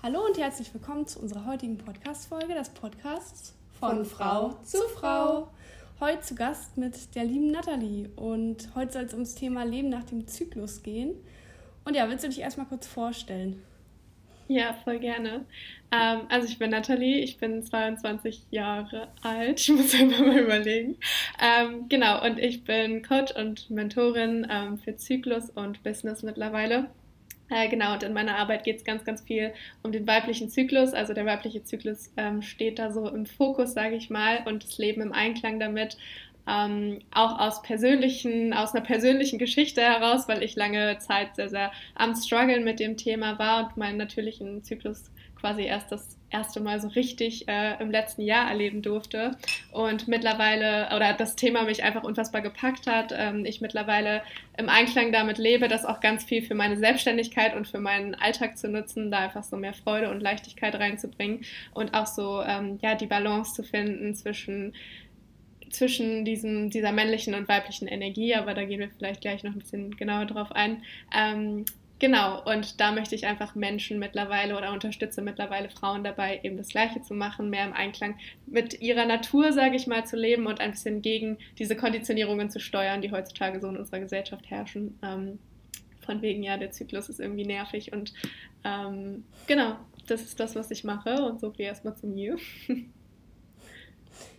Hallo und herzlich willkommen zu unserer heutigen Podcast-Folge des Podcasts von, von Frau zu Frau. Heute zu Gast mit der lieben Nathalie und heute soll es ums Thema Leben nach dem Zyklus gehen. Und ja, willst du dich erstmal kurz vorstellen? Ja, voll gerne. Ähm, also ich bin Nathalie, ich bin 22 Jahre alt, ich muss einfach mal überlegen. Ähm, genau, und ich bin Coach und Mentorin ähm, für Zyklus und Business mittlerweile. Äh, genau, und in meiner Arbeit geht es ganz, ganz viel um den weiblichen Zyklus. Also der weibliche Zyklus ähm, steht da so im Fokus, sage ich mal, und das Leben im Einklang damit ähm, auch aus persönlichen, aus einer persönlichen Geschichte heraus, weil ich lange Zeit sehr, sehr am Struggeln mit dem Thema war und meinen natürlichen Zyklus quasi erst das erste Mal so richtig äh, im letzten Jahr erleben durfte und mittlerweile oder das Thema mich einfach unfassbar gepackt hat. Ähm, ich mittlerweile im Einklang damit lebe, das auch ganz viel für meine Selbstständigkeit und für meinen Alltag zu nutzen, da einfach so mehr Freude und Leichtigkeit reinzubringen und auch so ähm, ja die Balance zu finden zwischen zwischen diesem, dieser männlichen und weiblichen Energie, aber da gehen wir vielleicht gleich noch ein bisschen genauer drauf ein. Ähm, genau, und da möchte ich einfach Menschen mittlerweile oder unterstütze mittlerweile Frauen dabei, eben das Gleiche zu machen, mehr im Einklang mit ihrer Natur, sage ich mal, zu leben und ein bisschen gegen diese Konditionierungen zu steuern, die heutzutage so in unserer Gesellschaft herrschen. Ähm, von wegen, ja, der Zyklus ist irgendwie nervig und ähm, genau, das ist das, was ich mache und so viel erstmal zu mir.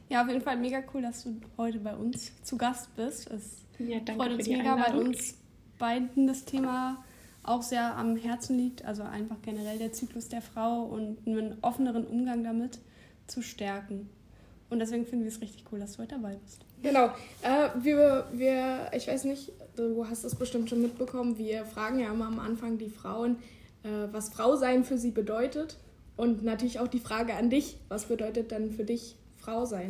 Ja, auf jeden Fall mega cool, dass du heute bei uns zu Gast bist. Es ja, freut uns mega, weil uns beiden das Thema auch sehr am Herzen liegt. Also einfach generell der Zyklus der Frau und einen offeneren Umgang damit zu stärken. Und deswegen finden wir es richtig cool, dass du heute dabei bist. Genau. Äh, wir, wir, ich weiß nicht, du hast es bestimmt schon mitbekommen, wir fragen ja immer am Anfang die Frauen, äh, was Frau sein für sie bedeutet. Und natürlich auch die Frage an dich, was bedeutet dann für dich Frau sein?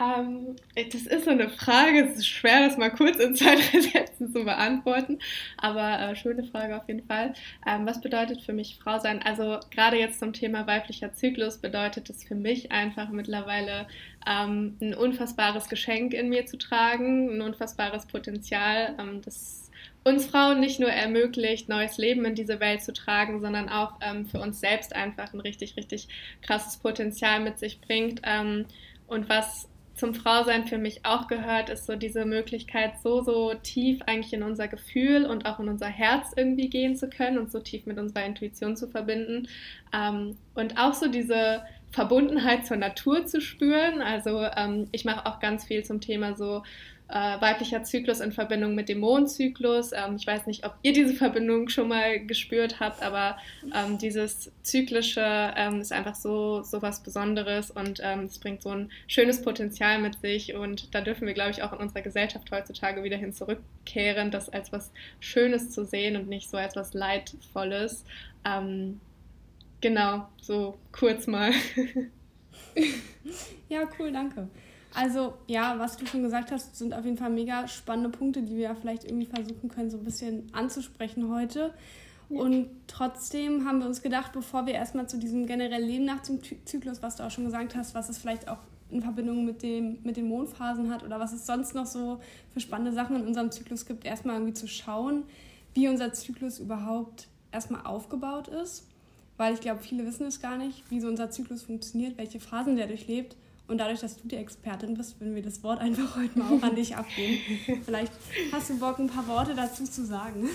Ähm, das ist so eine Frage, es ist schwer, das mal kurz in zwei, drei Sätzen zu beantworten, aber äh, schöne Frage auf jeden Fall. Ähm, was bedeutet für mich Frau sein? Also gerade jetzt zum Thema weiblicher Zyklus bedeutet es für mich einfach mittlerweile ähm, ein unfassbares Geschenk in mir zu tragen, ein unfassbares Potenzial, ähm, das uns Frauen nicht nur ermöglicht, neues Leben in diese Welt zu tragen, sondern auch ähm, für uns selbst einfach ein richtig, richtig krasses Potenzial mit sich bringt. Ähm, und was zum Frausein für mich auch gehört, ist so diese Möglichkeit, so, so tief eigentlich in unser Gefühl und auch in unser Herz irgendwie gehen zu können und so tief mit unserer Intuition zu verbinden. Ähm, und auch so diese Verbundenheit zur Natur zu spüren. Also ähm, ich mache auch ganz viel zum Thema so äh, weiblicher Zyklus in Verbindung mit dem Mondzyklus. Ähm, ich weiß nicht, ob ihr diese Verbindung schon mal gespürt habt, aber ähm, dieses Zyklische ähm, ist einfach so, so was Besonderes und ähm, es bringt so ein schönes Potenzial mit sich und da dürfen wir, glaube ich, auch in unserer Gesellschaft heutzutage wieder hin zurückkehren, das als was Schönes zu sehen und nicht so als was Leidvolles. Ähm, genau, so kurz mal. ja, cool, danke. Also ja, was du schon gesagt hast, sind auf jeden Fall mega spannende Punkte, die wir vielleicht irgendwie versuchen können, so ein bisschen anzusprechen heute. Ja. Und trotzdem haben wir uns gedacht, bevor wir erstmal zu diesem generellen Leben nach dem Zyklus, was du auch schon gesagt hast, was es vielleicht auch in Verbindung mit, dem, mit den Mondphasen hat oder was es sonst noch so für spannende Sachen in unserem Zyklus gibt, erstmal irgendwie zu schauen, wie unser Zyklus überhaupt erstmal aufgebaut ist. Weil ich glaube, viele wissen es gar nicht, wie so unser Zyklus funktioniert, welche Phasen der durchlebt. Und dadurch, dass du die Expertin bist, würden wir das Wort einfach heute mal auch an dich abgeben. Vielleicht hast du Bock, ein paar Worte dazu zu sagen.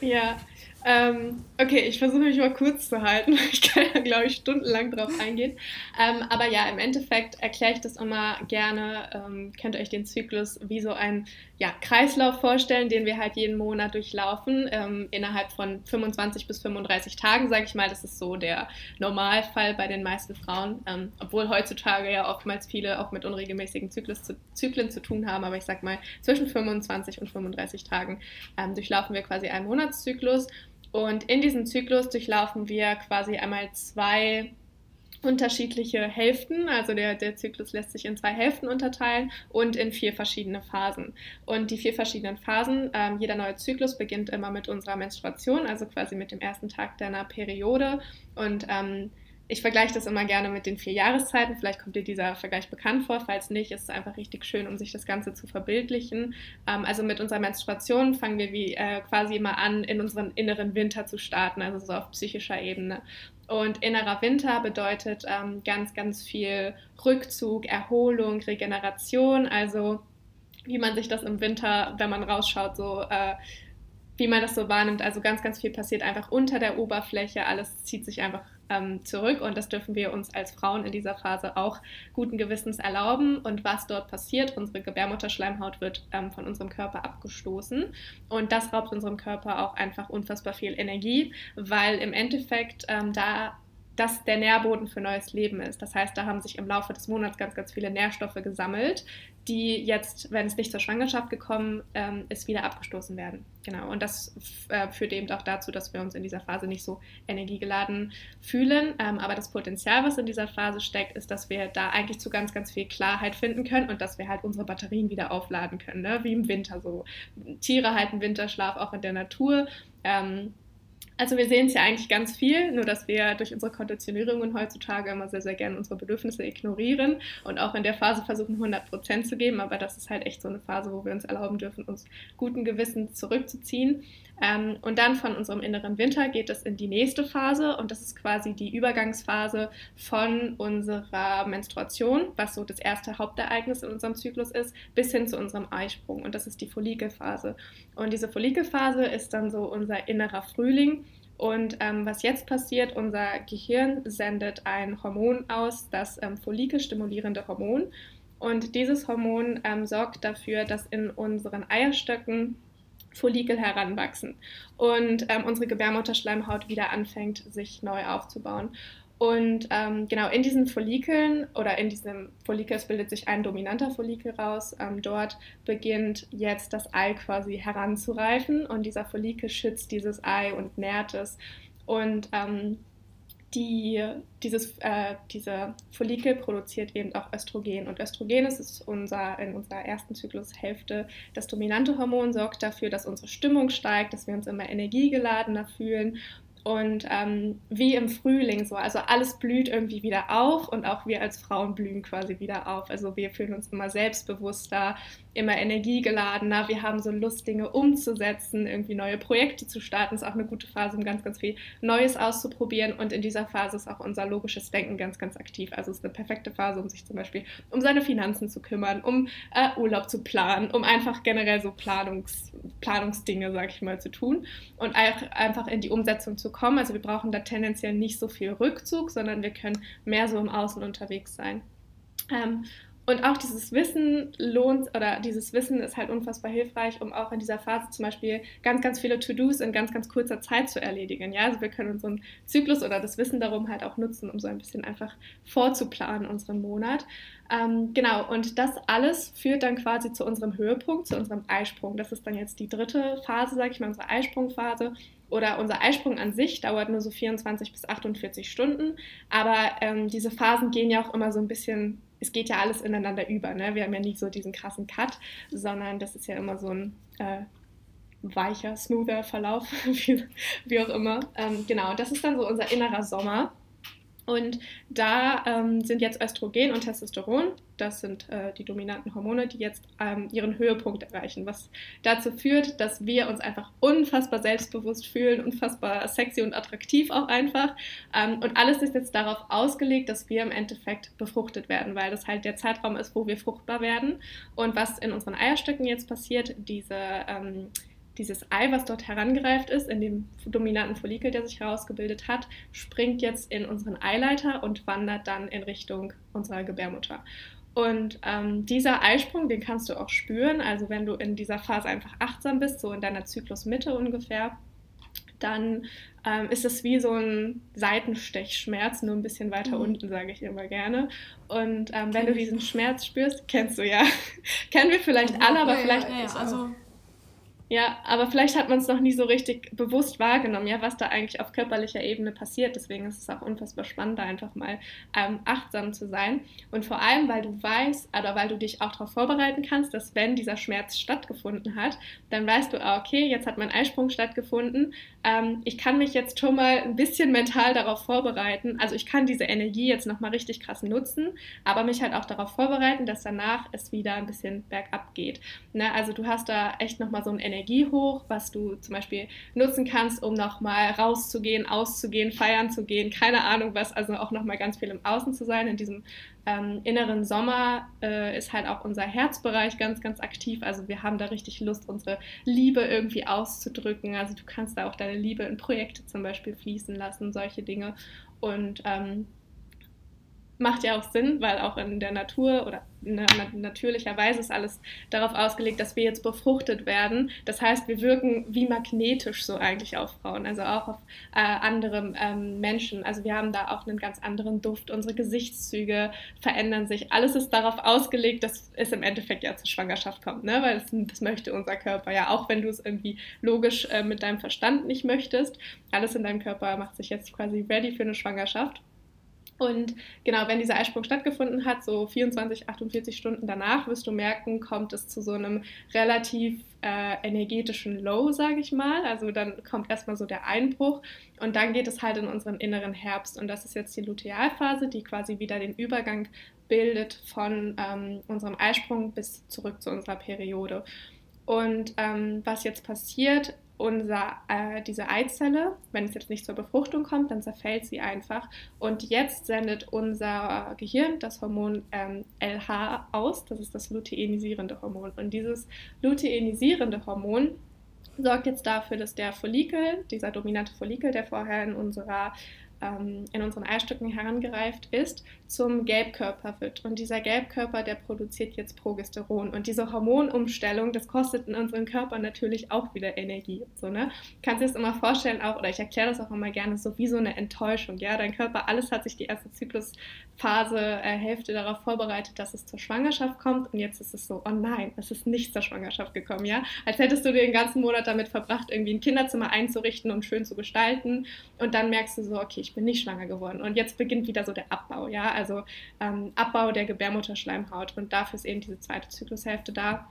Ja, ähm, okay, ich versuche mich mal kurz zu halten. Ich kann da, glaube ich, stundenlang drauf eingehen. Ähm, aber ja, im Endeffekt erkläre ich das immer gerne. Ähm, könnt ihr euch den Zyklus wie so ein ja, Kreislauf vorstellen, den wir halt jeden Monat durchlaufen, ähm, innerhalb von 25 bis 35 Tagen, sage ich mal. Das ist so der Normalfall bei den meisten Frauen, ähm, obwohl heutzutage ja oftmals viele auch mit unregelmäßigen Zyklus zu, Zyklen zu tun haben. Aber ich sage mal, zwischen 25 und 35 Tagen ähm, durchlaufen wir quasi einen Monatszyklus. Und in diesem Zyklus durchlaufen wir quasi einmal zwei unterschiedliche Hälften, also der, der Zyklus lässt sich in zwei Hälften unterteilen und in vier verschiedene Phasen. Und die vier verschiedenen Phasen, ähm, jeder neue Zyklus beginnt immer mit unserer Menstruation, also quasi mit dem ersten Tag deiner Periode. Und ähm, ich vergleiche das immer gerne mit den vier Jahreszeiten. Vielleicht kommt dir dieser Vergleich bekannt vor. Falls nicht, ist es einfach richtig schön, um sich das Ganze zu verbildlichen. Ähm, also mit unserer Menstruation fangen wir wie äh, quasi immer an, in unseren inneren Winter zu starten, also so auf psychischer Ebene. Und innerer Winter bedeutet ähm, ganz, ganz viel Rückzug, Erholung, Regeneration. Also wie man sich das im Winter, wenn man rausschaut, so äh, wie man das so wahrnimmt. Also ganz, ganz viel passiert einfach unter der Oberfläche. Alles zieht sich einfach ähm, zurück und das dürfen wir uns als Frauen in dieser Phase auch guten Gewissens erlauben. Und was dort passiert, unsere Gebärmutterschleimhaut wird ähm, von unserem Körper abgestoßen und das raubt unserem Körper auch einfach unfassbar viel Energie, weil im Endeffekt ähm, da das der Nährboden für neues Leben ist. Das heißt, da haben sich im Laufe des Monats ganz, ganz viele Nährstoffe gesammelt, die jetzt, wenn es nicht zur Schwangerschaft gekommen ähm, ist, wieder abgestoßen werden. Genau. Und das äh, führt eben auch dazu, dass wir uns in dieser Phase nicht so energiegeladen fühlen. Ähm, aber das Potenzial, was in dieser Phase steckt, ist, dass wir da eigentlich zu ganz, ganz viel Klarheit finden können und dass wir halt unsere Batterien wieder aufladen können, ne? wie im Winter so. Tiere halten Winterschlaf auch in der Natur. Ähm, also wir sehen es ja eigentlich ganz viel, nur dass wir durch unsere Konditionierungen heutzutage immer sehr, sehr gerne unsere Bedürfnisse ignorieren und auch in der Phase versuchen 100 Prozent zu geben, aber das ist halt echt so eine Phase, wo wir uns erlauben dürfen, uns guten Gewissens zurückzuziehen. Ähm, und dann von unserem inneren Winter geht es in die nächste Phase und das ist quasi die Übergangsphase von unserer Menstruation, was so das erste Hauptereignis in unserem Zyklus ist, bis hin zu unserem Eisprung und das ist die Follikelphase. Und diese Follikelphase ist dann so unser innerer Frühling. Und ähm, was jetzt passiert, unser Gehirn sendet ein Hormon aus, das ähm, follikelstimulierende Hormon. Und dieses Hormon ähm, sorgt dafür, dass in unseren Eierstöcken Follikel heranwachsen und ähm, unsere Gebärmutterschleimhaut wieder anfängt, sich neu aufzubauen. Und ähm, genau in diesen Follikeln oder in diesem Follikel, es bildet sich ein dominanter Follikel raus. Ähm, dort beginnt jetzt das Ei quasi heranzureifen und dieser Follikel schützt dieses Ei und nährt es. Und ähm, die, dieses, äh, diese Follikel produziert eben auch Östrogen. Und Östrogen ist unser, in unserer ersten Zyklushälfte das dominante Hormon, sorgt dafür, dass unsere Stimmung steigt, dass wir uns immer energiegeladener fühlen und ähm, wie im Frühling so, also alles blüht irgendwie wieder auf und auch wir als Frauen blühen quasi wieder auf. Also wir fühlen uns immer selbstbewusster, immer energiegeladener, wir haben so Lust, Dinge umzusetzen, irgendwie neue Projekte zu starten. Ist auch eine gute Phase, um ganz, ganz viel Neues auszuprobieren. Und in dieser Phase ist auch unser logisches Denken ganz, ganz aktiv. Also es ist eine perfekte Phase, um sich zum Beispiel um seine Finanzen zu kümmern, um äh, Urlaub zu planen, um einfach generell so Planungs, Planungsdinge, sag ich mal, zu tun und einfach in die Umsetzung zu kommen. Also wir brauchen da tendenziell nicht so viel Rückzug, sondern wir können mehr so im Außen unterwegs sein. Ähm, und auch dieses Wissen lohnt, oder dieses Wissen ist halt unfassbar hilfreich, um auch in dieser Phase zum Beispiel ganz, ganz viele To-Dos in ganz, ganz kurzer Zeit zu erledigen. Ja, also wir können unseren Zyklus oder das Wissen darum halt auch nutzen, um so ein bisschen einfach vorzuplanen, unseren Monat. Ähm, genau, und das alles führt dann quasi zu unserem Höhepunkt, zu unserem Eisprung. Das ist dann jetzt die dritte Phase, sage ich mal, unsere Eisprungphase oder unser Eisprung an sich dauert nur so 24 bis 48 Stunden, aber ähm, diese Phasen gehen ja auch immer so ein bisschen es geht ja alles ineinander über. Ne? Wir haben ja nicht so diesen krassen Cut, sondern das ist ja immer so ein äh, weicher, smoother Verlauf, wie, wie auch immer. Ähm, genau, das ist dann so unser innerer Sommer. Und da ähm, sind jetzt Östrogen und Testosteron, das sind äh, die dominanten Hormone, die jetzt ähm, ihren Höhepunkt erreichen, was dazu führt, dass wir uns einfach unfassbar selbstbewusst fühlen, unfassbar sexy und attraktiv auch einfach. Ähm, und alles ist jetzt darauf ausgelegt, dass wir im Endeffekt befruchtet werden, weil das halt der Zeitraum ist, wo wir fruchtbar werden. Und was in unseren Eierstöcken jetzt passiert, diese ähm, dieses Ei, was dort herangereift ist, in dem dominanten Follikel, der sich herausgebildet hat, springt jetzt in unseren Eileiter und wandert dann in Richtung unserer Gebärmutter. Und ähm, dieser Eisprung, den kannst du auch spüren. Also wenn du in dieser Phase einfach achtsam bist, so in deiner Zyklusmitte ungefähr, dann ähm, ist es wie so ein Seitenstechschmerz, nur ein bisschen weiter mhm. unten, sage ich immer gerne. Und ähm, wenn du diesen Schmerz spürst, kennst du ja, kennen wir vielleicht alle, aber ja, vielleicht ja, ja, also Ja, aber vielleicht hat man es noch nie so richtig bewusst wahrgenommen, ja, was da eigentlich auf körperlicher Ebene passiert. Deswegen ist es auch unfassbar spannend, da einfach mal ähm, achtsam zu sein. Und vor allem, weil du weißt, oder weil du dich auch darauf vorbereiten kannst, dass wenn dieser Schmerz stattgefunden hat, dann weißt du, ah, okay, jetzt hat mein Eisprung stattgefunden. Ähm, ich kann mich jetzt schon mal ein bisschen mental darauf vorbereiten. Also ich kann diese Energie jetzt nochmal richtig krass nutzen, aber mich halt auch darauf vorbereiten, dass danach es wieder ein bisschen bergab geht. Ne? Also du hast da echt nochmal so ein Energie Energie hoch, was du zum Beispiel nutzen kannst, um nochmal rauszugehen, auszugehen, feiern zu gehen, keine Ahnung was, also auch nochmal ganz viel im Außen zu sein. In diesem ähm, inneren Sommer äh, ist halt auch unser Herzbereich ganz, ganz aktiv. Also wir haben da richtig Lust, unsere Liebe irgendwie auszudrücken. Also du kannst da auch deine Liebe in Projekte zum Beispiel fließen lassen, solche Dinge. Und ähm, macht ja auch Sinn, weil auch in der Natur oder na, natürlicherweise ist alles darauf ausgelegt, dass wir jetzt befruchtet werden. Das heißt, wir wirken wie magnetisch so eigentlich auf Frauen, also auch auf äh, andere ähm, Menschen. Also wir haben da auch einen ganz anderen Duft, unsere Gesichtszüge verändern sich. Alles ist darauf ausgelegt, dass es im Endeffekt ja zur Schwangerschaft kommt, ne? weil das, das möchte unser Körper ja, auch wenn du es irgendwie logisch äh, mit deinem Verstand nicht möchtest. Alles in deinem Körper macht sich jetzt quasi ready für eine Schwangerschaft. Und genau, wenn dieser Eisprung stattgefunden hat, so 24, 48 Stunden danach, wirst du merken, kommt es zu so einem relativ äh, energetischen Low, sage ich mal. Also dann kommt erstmal so der Einbruch und dann geht es halt in unseren inneren Herbst. Und das ist jetzt die Lutealphase, die quasi wieder den Übergang bildet von ähm, unserem Eisprung bis zurück zu unserer Periode. Und ähm, was jetzt passiert, unser, äh, diese Eizelle, wenn es jetzt nicht zur Befruchtung kommt, dann zerfällt sie einfach. Und jetzt sendet unser Gehirn das Hormon ähm, LH aus, das ist das luteinisierende Hormon. Und dieses luteinisierende Hormon sorgt jetzt dafür, dass der Follikel, dieser dominante Follikel, der vorher in unserer ähm, in unseren Eistücken herangereift ist, zum Gelbkörper wird. Und dieser Gelbkörper, der produziert jetzt Progesteron. Und diese Hormonumstellung, das kostet in unserem Körper natürlich auch wieder Energie. So, ne? Kannst du dir das immer vorstellen, auch, oder ich erkläre das auch immer gerne, so wie so eine Enttäuschung. Ja, dein Körper, alles hat sich die erste Zyklusphase, äh, Hälfte darauf vorbereitet, dass es zur Schwangerschaft kommt. Und jetzt ist es so, oh nein, es ist nicht zur Schwangerschaft gekommen. Ja, als hättest du den ganzen Monat damit verbracht, irgendwie ein Kinderzimmer einzurichten und schön zu gestalten. Und dann merkst du so, okay, ich bin nicht schwanger geworden. Und jetzt beginnt wieder so der Abbau. Ja, also ähm, Abbau der Gebärmutterschleimhaut. Und dafür ist eben diese zweite Zyklushälfte da.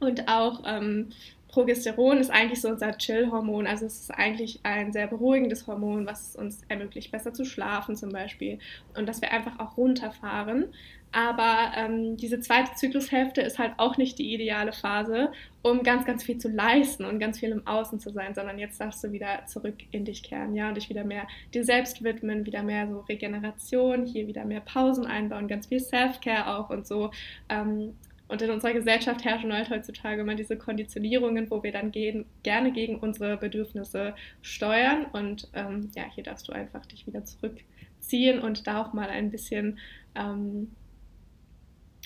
Und auch ähm, Progesteron ist eigentlich so unser Chill-Hormon. Also es ist eigentlich ein sehr beruhigendes Hormon, was uns ermöglicht, besser zu schlafen zum Beispiel. Und dass wir einfach auch runterfahren. Aber ähm, diese zweite Zyklushälfte ist halt auch nicht die ideale Phase, um ganz, ganz viel zu leisten und ganz viel im Außen zu sein, sondern jetzt darfst du wieder zurück in dich kehren, ja, und dich wieder mehr dir selbst widmen, wieder mehr so Regeneration, hier wieder mehr Pausen einbauen, ganz viel Self-Care auch und so. Ähm, und in unserer Gesellschaft herrschen halt heutzutage immer diese Konditionierungen, wo wir dann gehen, gerne gegen unsere Bedürfnisse steuern. Und ähm, ja, hier darfst du einfach dich wieder zurückziehen und da auch mal ein bisschen ähm,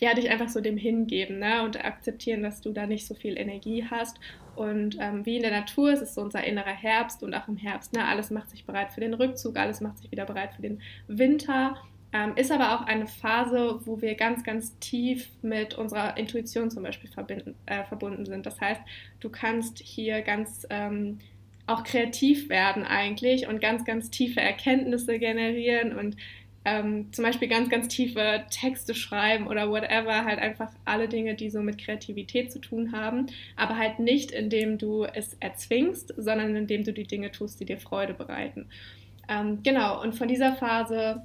ja, dich einfach so dem hingeben ne? und akzeptieren, dass du da nicht so viel Energie hast. Und ähm, wie in der Natur ist es so unser innerer Herbst und auch im Herbst. Ne? Alles macht sich bereit für den Rückzug, alles macht sich wieder bereit für den Winter. Ähm, ist aber auch eine Phase, wo wir ganz, ganz tief mit unserer Intuition zum Beispiel äh, verbunden sind. Das heißt, du kannst hier ganz ähm, auch kreativ werden eigentlich und ganz, ganz tiefe Erkenntnisse generieren und ähm, zum Beispiel ganz, ganz tiefe Texte schreiben oder whatever, halt einfach alle Dinge, die so mit Kreativität zu tun haben, aber halt nicht, indem du es erzwingst, sondern indem du die Dinge tust, die dir Freude bereiten. Ähm, genau, und von dieser Phase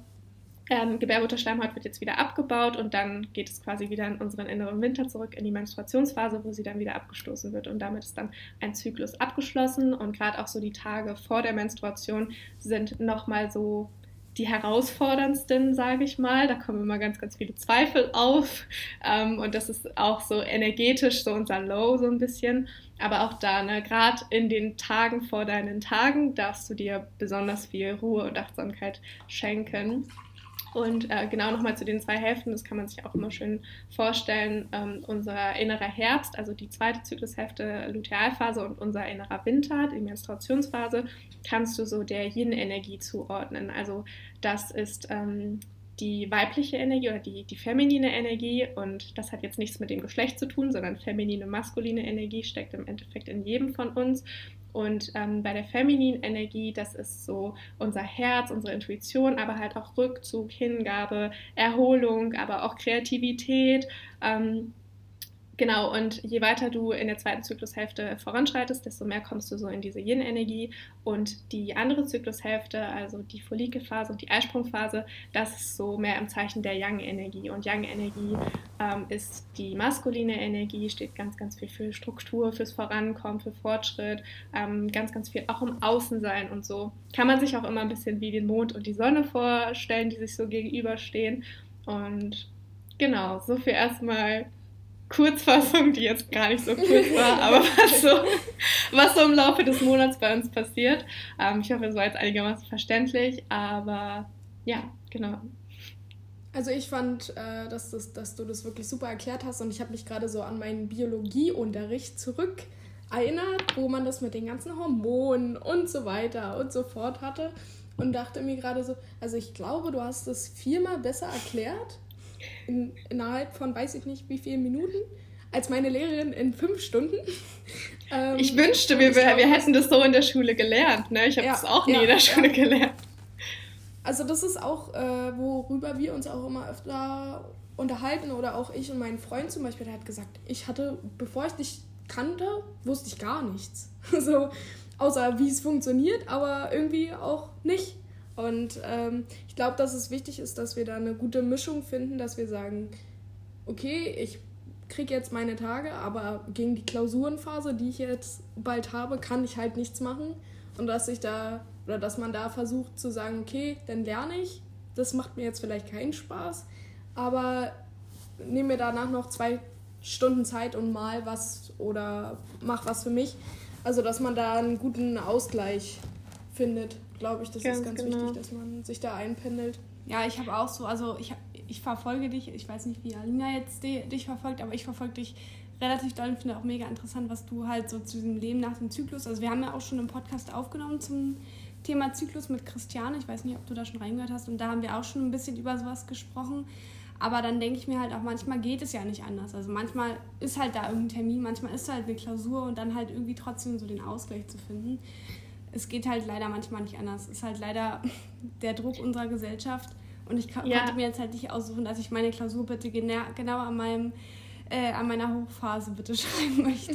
ähm, Gebärmutterschleimhaut wird jetzt wieder abgebaut und dann geht es quasi wieder in unseren inneren Winter zurück in die Menstruationsphase, wo sie dann wieder abgestoßen wird und damit ist dann ein Zyklus abgeschlossen und gerade auch so die Tage vor der Menstruation sind nochmal so die herausforderndsten, sage ich mal. Da kommen immer ganz, ganz viele Zweifel auf. Ähm, und das ist auch so energetisch so unser Low so ein bisschen. Aber auch da, ne, gerade in den Tagen vor deinen Tagen darfst du dir besonders viel Ruhe und Achtsamkeit schenken. Und äh, genau nochmal zu den zwei Hälften, das kann man sich auch immer schön vorstellen. Ähm, unser innerer Herbst, also die zweite Zyklushälfte, Lutealphase und unser innerer Winter, die Menstruationsphase, kannst du so der Yin-Energie zuordnen. Also das ist ähm, die weibliche Energie oder die, die feminine Energie und das hat jetzt nichts mit dem Geschlecht zu tun, sondern feminine, maskuline Energie steckt im Endeffekt in jedem von uns und ähm, bei der femininen Energie, das ist so unser Herz, unsere Intuition, aber halt auch Rückzug, Hingabe, Erholung, aber auch Kreativität. Ähm, Genau, und je weiter du in der zweiten Zyklushälfte voranschreitest, desto mehr kommst du so in diese Yin-Energie. Und die andere Zyklushälfte, also die Follikelphase und die Eisprungphase, das ist so mehr im Zeichen der Yang-Energie. Und Yang-Energie ähm, ist die maskuline Energie, steht ganz, ganz viel für Struktur, fürs Vorankommen, für Fortschritt, ähm, ganz, ganz viel auch im Außensein und so. Kann man sich auch immer ein bisschen wie den Mond und die Sonne vorstellen, die sich so gegenüberstehen. Und genau, so viel erstmal Kurzfassung, die jetzt gar nicht so kurz war, aber was so, was so im Laufe des Monats bei uns passiert. Ähm, ich hoffe, es war jetzt einigermaßen verständlich, aber ja, genau. Also ich fand, äh, dass, das, dass du das wirklich super erklärt hast und ich habe mich gerade so an meinen Biologieunterricht zurück erinnert, wo man das mit den ganzen Hormonen und so weiter und so fort hatte und dachte mir gerade so, also ich glaube, du hast es viermal besser erklärt in, innerhalb von weiß ich nicht wie vielen Minuten als meine Lehrerin in fünf Stunden. Ähm, ich wünschte, wir, wir, wir hätten das so in der Schule gelernt. Ne? Ich habe ja, das auch nie ja, in der Schule ja. gelernt. Also das ist auch, äh, worüber wir uns auch immer öfter unterhalten oder auch ich und mein Freund zum Beispiel, der hat gesagt, ich hatte, bevor ich dich kannte, wusste ich gar nichts. so, außer wie es funktioniert, aber irgendwie auch nicht. Und ähm, ich glaube, dass es wichtig ist, dass wir da eine gute Mischung finden, dass wir sagen, okay, ich kriege jetzt meine Tage, aber gegen die Klausurenphase, die ich jetzt bald habe, kann ich halt nichts machen. Und dass ich da, oder dass man da versucht zu sagen, okay, dann lerne ich. Das macht mir jetzt vielleicht keinen Spaß, aber nehme mir danach noch zwei Stunden Zeit und mal was oder mach was für mich. Also, dass man da einen guten Ausgleich findet glaube ich, das ganz ist ganz genau. wichtig, dass man sich da einpendelt. Ja, ich habe auch so, also ich, ich verfolge dich, ich weiß nicht, wie Alina jetzt die, dich verfolgt, aber ich verfolge dich relativ doll und finde auch mega interessant, was du halt so zu diesem Leben nach dem Zyklus, also wir haben ja auch schon einen Podcast aufgenommen zum Thema Zyklus mit Christiane, ich weiß nicht, ob du da schon reingehört hast und da haben wir auch schon ein bisschen über sowas gesprochen, aber dann denke ich mir halt auch, manchmal geht es ja nicht anders, also manchmal ist halt da irgendein Termin, manchmal ist halt eine Klausur und dann halt irgendwie trotzdem so den Ausgleich zu finden es geht halt leider manchmal nicht anders. Es ist halt leider der Druck unserer Gesellschaft. Und ich ja. konnte mir jetzt halt nicht aussuchen, dass ich meine Klausur bitte genau, genau an meinem äh, an meiner Hochphase bitte schreiben möchte.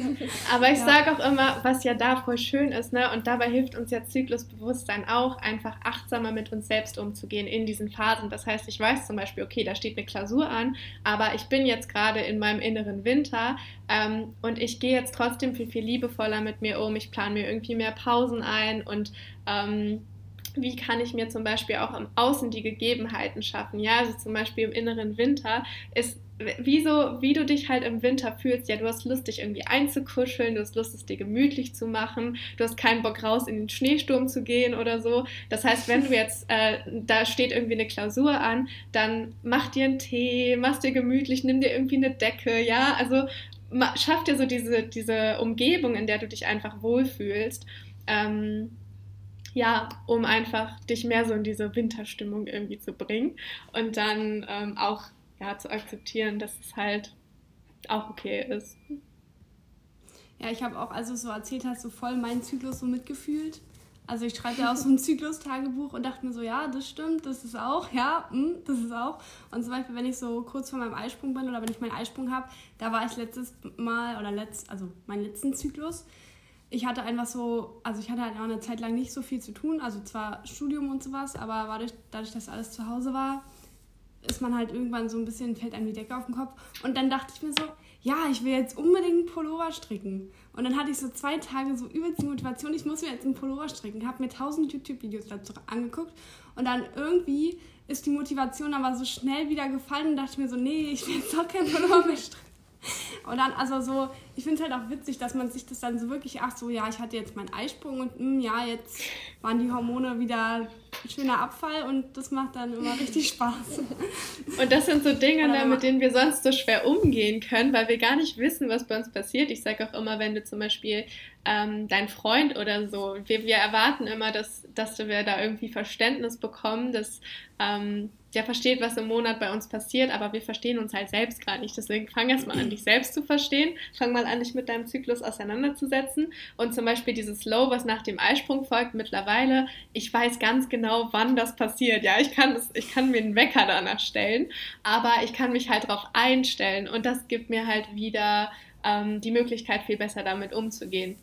Aber ich ja. sage auch immer, was ja da voll schön ist, ne? Und dabei hilft uns ja Zyklusbewusstsein auch, einfach achtsamer mit uns selbst umzugehen in diesen Phasen. Das heißt, ich weiß zum Beispiel, okay, da steht eine Klausur an, aber ich bin jetzt gerade in meinem inneren Winter ähm, und ich gehe jetzt trotzdem viel, viel liebevoller mit mir um. Ich plane mir irgendwie mehr Pausen ein und ähm, wie kann ich mir zum Beispiel auch im Außen die Gegebenheiten schaffen? Ja, also zum Beispiel im inneren Winter ist wie, so, wie du dich halt im Winter fühlst. Ja, du hast Lust, dich irgendwie einzukuscheln, du hast Lust, es dir gemütlich zu machen, du hast keinen Bock raus in den Schneesturm zu gehen oder so. Das heißt, wenn du jetzt, äh, da steht irgendwie eine Klausur an, dann mach dir einen Tee, mach dir gemütlich, nimm dir irgendwie eine Decke, ja, also schaff dir so diese, diese Umgebung, in der du dich einfach wohlfühlst. Ähm, ja, um einfach dich mehr so in diese Winterstimmung irgendwie zu bringen und dann ähm, auch ja, zu akzeptieren, dass es halt auch okay ist. Ja, ich habe auch, als du so erzählt hast, so voll meinen Zyklus so mitgefühlt. Also ich schreibe ja auch so ein Zyklus-Tagebuch und dachte mir so, ja, das stimmt, das ist auch, ja, mh, hm, das ist auch. Und zum Beispiel, wenn ich so kurz vor meinem Eisprung bin oder wenn ich meinen Eisprung habe, da war ich letztes Mal oder letzt, also meinen letzten Zyklus. Ich hatte einfach so, also ich hatte halt auch eine Zeit lang nicht so viel zu tun, also zwar Studium und sowas, aber dadurch, dadurch dass alles zu Hause war, ist man halt irgendwann so ein bisschen, fällt einem die Decke auf den Kopf. Und dann dachte ich mir so, ja, ich will jetzt unbedingt einen Pullover stricken. Und dann hatte ich so zwei Tage so übelst die Motivation, ich muss mir jetzt einen Pullover stricken. Habe mir tausend YouTube-Videos dazu angeguckt. Und dann irgendwie ist die Motivation aber so schnell wieder gefallen und dachte mir so, nee, ich will jetzt doch keinen Pullover mehr stricken. Und dann, also so, ich finde es halt auch witzig, dass man sich das dann so wirklich, ach so, ja, ich hatte jetzt meinen Eisprung und mh, hm, ja, jetzt waren die Hormone wieder ein schöner Abfall und das macht dann immer richtig Spaß. Und das sind so Dinge, ne, mit denen wir sonst so schwer umgehen können, weil wir gar nicht wissen, was bei uns passiert. Ich sage auch immer, wenn du zum Beispiel ähm, dein Freund oder so. Wir, wir erwarten immer, dass, dass wir da irgendwie Verständnis bekommen, dass ähm, der versteht, was im Monat bei uns passiert, aber wir verstehen uns halt selbst gerade nicht. Deswegen fang erst mal an, dich selbst zu verstehen. Fang mal an, dich mit deinem Zyklus auseinanderzusetzen. Und zum Beispiel dieses Low, was nach dem Eisprung folgt, mittlerweile, ich weiß ganz genau, wann das passiert. Ja, ich kann, das, ich kann mir einen Wecker danach stellen, aber ich kann mich halt darauf einstellen. Und das gibt mir halt wieder ähm, die Möglichkeit, viel besser damit umzugehen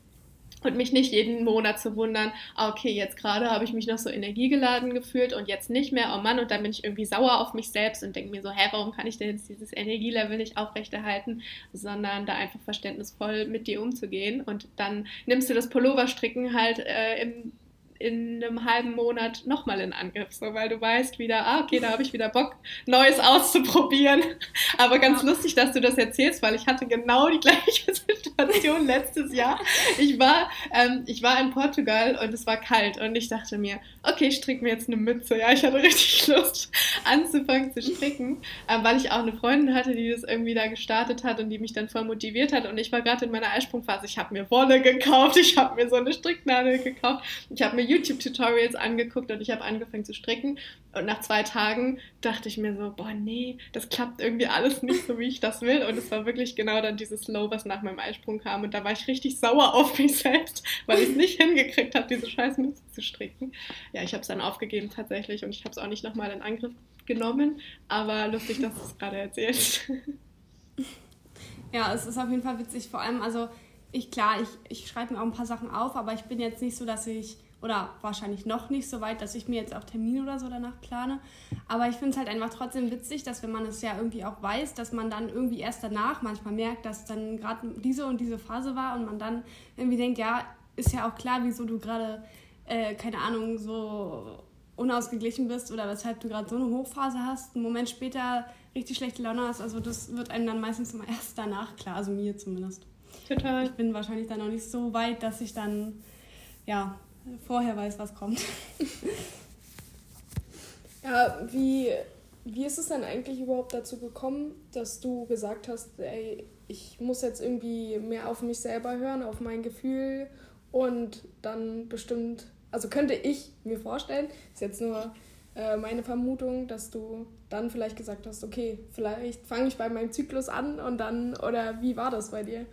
und mich nicht jeden Monat zu wundern, ah, okay, jetzt gerade habe ich mich noch so energiegeladen gefühlt und jetzt nicht mehr, oh Mann, und dann bin ich irgendwie sauer auf mich selbst und denke mir so, hä, warum kann ich denn jetzt dieses Energielevel nicht aufrechterhalten, sondern da einfach verständnisvoll mit dir umzugehen. Und dann nimmst du das Pulloverstricken halt äh, im in einem halben Monat nochmal in Angriff, so, weil du weißt wieder, ah, okay, da habe ich wieder Bock, Neues auszuprobieren. Aber ganz ja. lustig, dass du das erzählst, weil ich hatte genau die gleiche Situation letztes Jahr. Ich war, ähm, ich war in Portugal und es war kalt und ich dachte mir, okay, ich stricke mir jetzt eine Mütze. Ja, ich hatte richtig Lust anzufangen zu stricken, ähm, weil ich auch eine Freundin hatte, die das irgendwie da gestartet hat und die mich dann voll motiviert hat. Und ich war gerade in meiner Eisprungphase. Ich habe mir Wolle gekauft, ich habe mir so eine Stricknadel gekauft, ich habe mir YouTube-Tutorials angeguckt und ich habe angefangen zu stricken. Und nach zwei Tagen dachte ich mir so, boah, nee, das klappt irgendwie alles nicht so, wie ich das will. Und es war wirklich genau dann dieses Low, was nach meinem Eisprung kam. Und da war ich richtig sauer auf mich selbst, weil ich es nicht hingekriegt habe, diese scheiß Mütze zu stricken. Ja, ich habe es dann aufgegeben tatsächlich und ich habe es auch nicht nochmal in Angriff genommen. Aber lustig, dass du es gerade erzählst. Ja, es ist auf jeden Fall witzig. Vor allem, also ich, klar, ich, ich schreibe mir auch ein paar Sachen auf, aber ich bin jetzt nicht so, dass ich oder wahrscheinlich noch nicht so weit, dass ich mir jetzt auch Termine oder so danach plane. Aber ich finde es halt einfach trotzdem witzig, dass wenn man es ja irgendwie auch weiß, dass man dann irgendwie erst danach manchmal merkt, dass dann gerade diese und diese Phase war und man dann irgendwie denkt, ja, ist ja auch klar, wieso du gerade, äh, keine Ahnung, so unausgeglichen bist oder weshalb du gerade so eine Hochphase hast, einen Moment später richtig schlechte Laune hast. Also das wird einem dann meistens immer erst danach klar, also mir zumindest. Total. Ich bin wahrscheinlich dann noch nicht so weit, dass ich dann ja vorher weiß, was kommt. ja, wie, wie ist es denn eigentlich überhaupt dazu gekommen, dass du gesagt hast, ey, ich muss jetzt irgendwie mehr auf mich selber hören, auf mein Gefühl und dann bestimmt, also könnte ich mir vorstellen, ist jetzt nur äh, meine Vermutung, dass du dann vielleicht gesagt hast, okay, vielleicht fange ich bei meinem Zyklus an und dann, oder wie war das bei dir?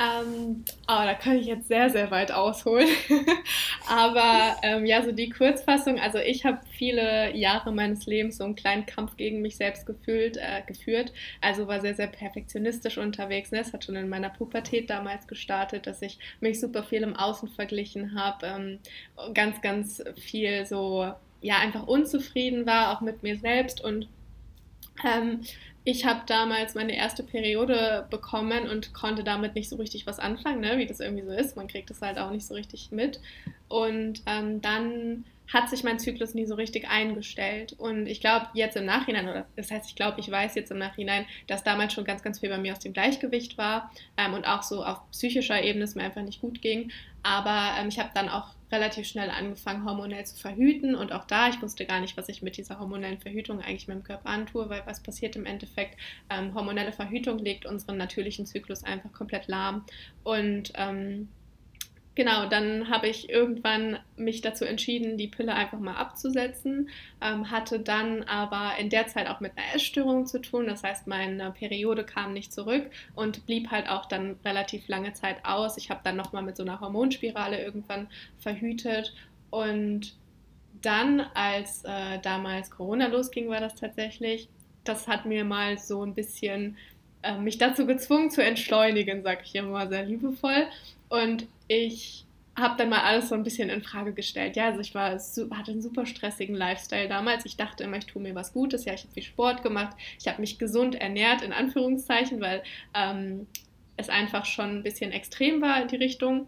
Ähm, oh, da kann ich jetzt sehr, sehr weit ausholen. Aber ähm, ja, so die Kurzfassung, also ich habe viele Jahre meines Lebens so einen kleinen Kampf gegen mich selbst gefühlt, äh, geführt. Also war sehr, sehr perfektionistisch unterwegs. Ne? Es hat schon in meiner Pubertät damals gestartet, dass ich mich super viel im Außen verglichen habe, ähm, ganz, ganz viel so, ja, einfach unzufrieden war, auch mit mir selbst und ähm, ich habe damals meine erste Periode bekommen und konnte damit nicht so richtig was anfangen, ne? wie das irgendwie so ist. Man kriegt das halt auch nicht so richtig mit. Und ähm, dann hat sich mein Zyklus nie so richtig eingestellt. Und ich glaube jetzt im Nachhinein, oder das heißt, ich glaube, ich weiß jetzt im Nachhinein, dass damals schon ganz, ganz viel bei mir aus dem Gleichgewicht war ähm, und auch so auf psychischer Ebene es mir einfach nicht gut ging. Aber ähm, ich habe dann auch relativ schnell angefangen, hormonell zu verhüten. Und auch da, ich wusste gar nicht, was ich mit dieser hormonellen Verhütung eigentlich meinem Körper antue, weil was passiert im Endeffekt? Ähm, hormonelle Verhütung legt unseren natürlichen Zyklus einfach komplett lahm. Und ähm, Genau, dann habe ich irgendwann mich dazu entschieden, die Pille einfach mal abzusetzen, ähm, hatte dann aber in der Zeit auch mit einer Essstörung zu tun. Das heißt, meine Periode kam nicht zurück und blieb halt auch dann relativ lange Zeit aus. Ich habe dann nochmal mit so einer Hormonspirale irgendwann verhütet und dann, als äh, damals Corona losging, war das tatsächlich, das hat mir mal so ein bisschen äh, mich dazu gezwungen zu entschleunigen, sage ich immer sehr liebevoll. Und ich habe dann mal alles so ein bisschen in Frage gestellt. Ja, also ich war, hatte einen super stressigen Lifestyle damals. Ich dachte immer, ich tue mir was Gutes. Ja, ich habe viel Sport gemacht. Ich habe mich gesund ernährt, in Anführungszeichen, weil ähm, es einfach schon ein bisschen extrem war in die Richtung.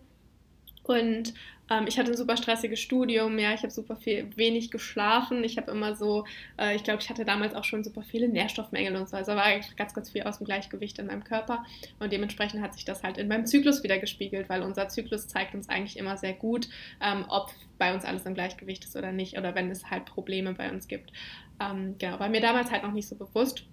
Und ähm, ich hatte ein super stressiges Studium, ja, ich habe super viel, wenig geschlafen. Ich habe immer so, äh, ich glaube, ich hatte damals auch schon super viele Nährstoffmängel und so. Also war eigentlich ganz, ganz viel aus dem Gleichgewicht in meinem Körper. Und dementsprechend hat sich das halt in meinem Zyklus wieder gespiegelt, weil unser Zyklus zeigt uns eigentlich immer sehr gut, ähm, ob bei uns alles im Gleichgewicht ist oder nicht, oder wenn es halt Probleme bei uns gibt. Ähm, genau, war mir damals halt noch nicht so bewusst.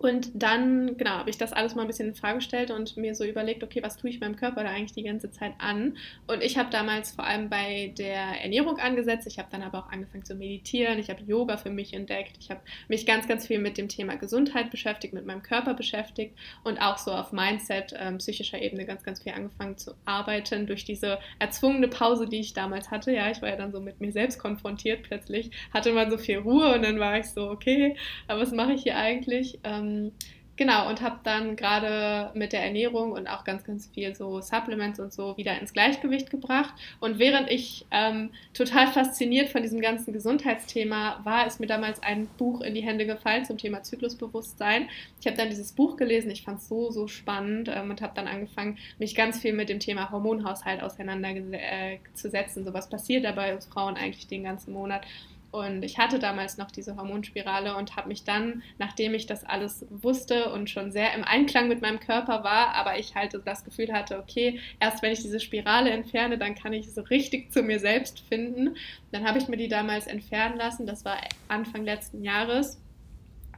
Und dann, genau, habe ich das alles mal ein bisschen in Frage gestellt und mir so überlegt, okay, was tue ich meinem Körper da eigentlich die ganze Zeit an? Und ich habe damals vor allem bei der Ernährung angesetzt. Ich habe dann aber auch angefangen zu meditieren. Ich habe Yoga für mich entdeckt. Ich habe mich ganz, ganz viel mit dem Thema Gesundheit beschäftigt, mit meinem Körper beschäftigt und auch so auf Mindset, ähm, psychischer Ebene ganz, ganz viel angefangen zu arbeiten durch diese erzwungene Pause, die ich damals hatte. Ja, ich war ja dann so mit mir selbst konfrontiert plötzlich, hatte man so viel Ruhe und dann war ich so, okay, aber was mache ich hier eigentlich? Ähm, ähm, genau, und habe dann gerade mit der Ernährung und auch ganz, ganz viel so Supplements und so wieder ins Gleichgewicht gebracht. Und während ich ähm, total fasziniert von diesem ganzen Gesundheitsthema war, ist mir damals ein Buch in die Hände gefallen zum Thema Zyklusbewusstsein. Ich habe dann dieses Buch gelesen, ich fand es so, so spannend ähm, und habe dann angefangen, mich ganz viel mit dem Thema Hormonhaushalt auseinanderzusetzen. So was passiert da bei uns Frauen eigentlich den ganzen Monat. Und ich hatte damals noch diese Hormonspirale und habe mich dann, nachdem ich das alles wusste und schon sehr im Einklang mit meinem Körper war, aber ich halt das Gefühl hatte, okay, erst wenn ich diese Spirale entferne, dann kann ich so richtig zu mir selbst finden. Dann habe ich mir die damals entfernen lassen. Das war Anfang letzten Jahres.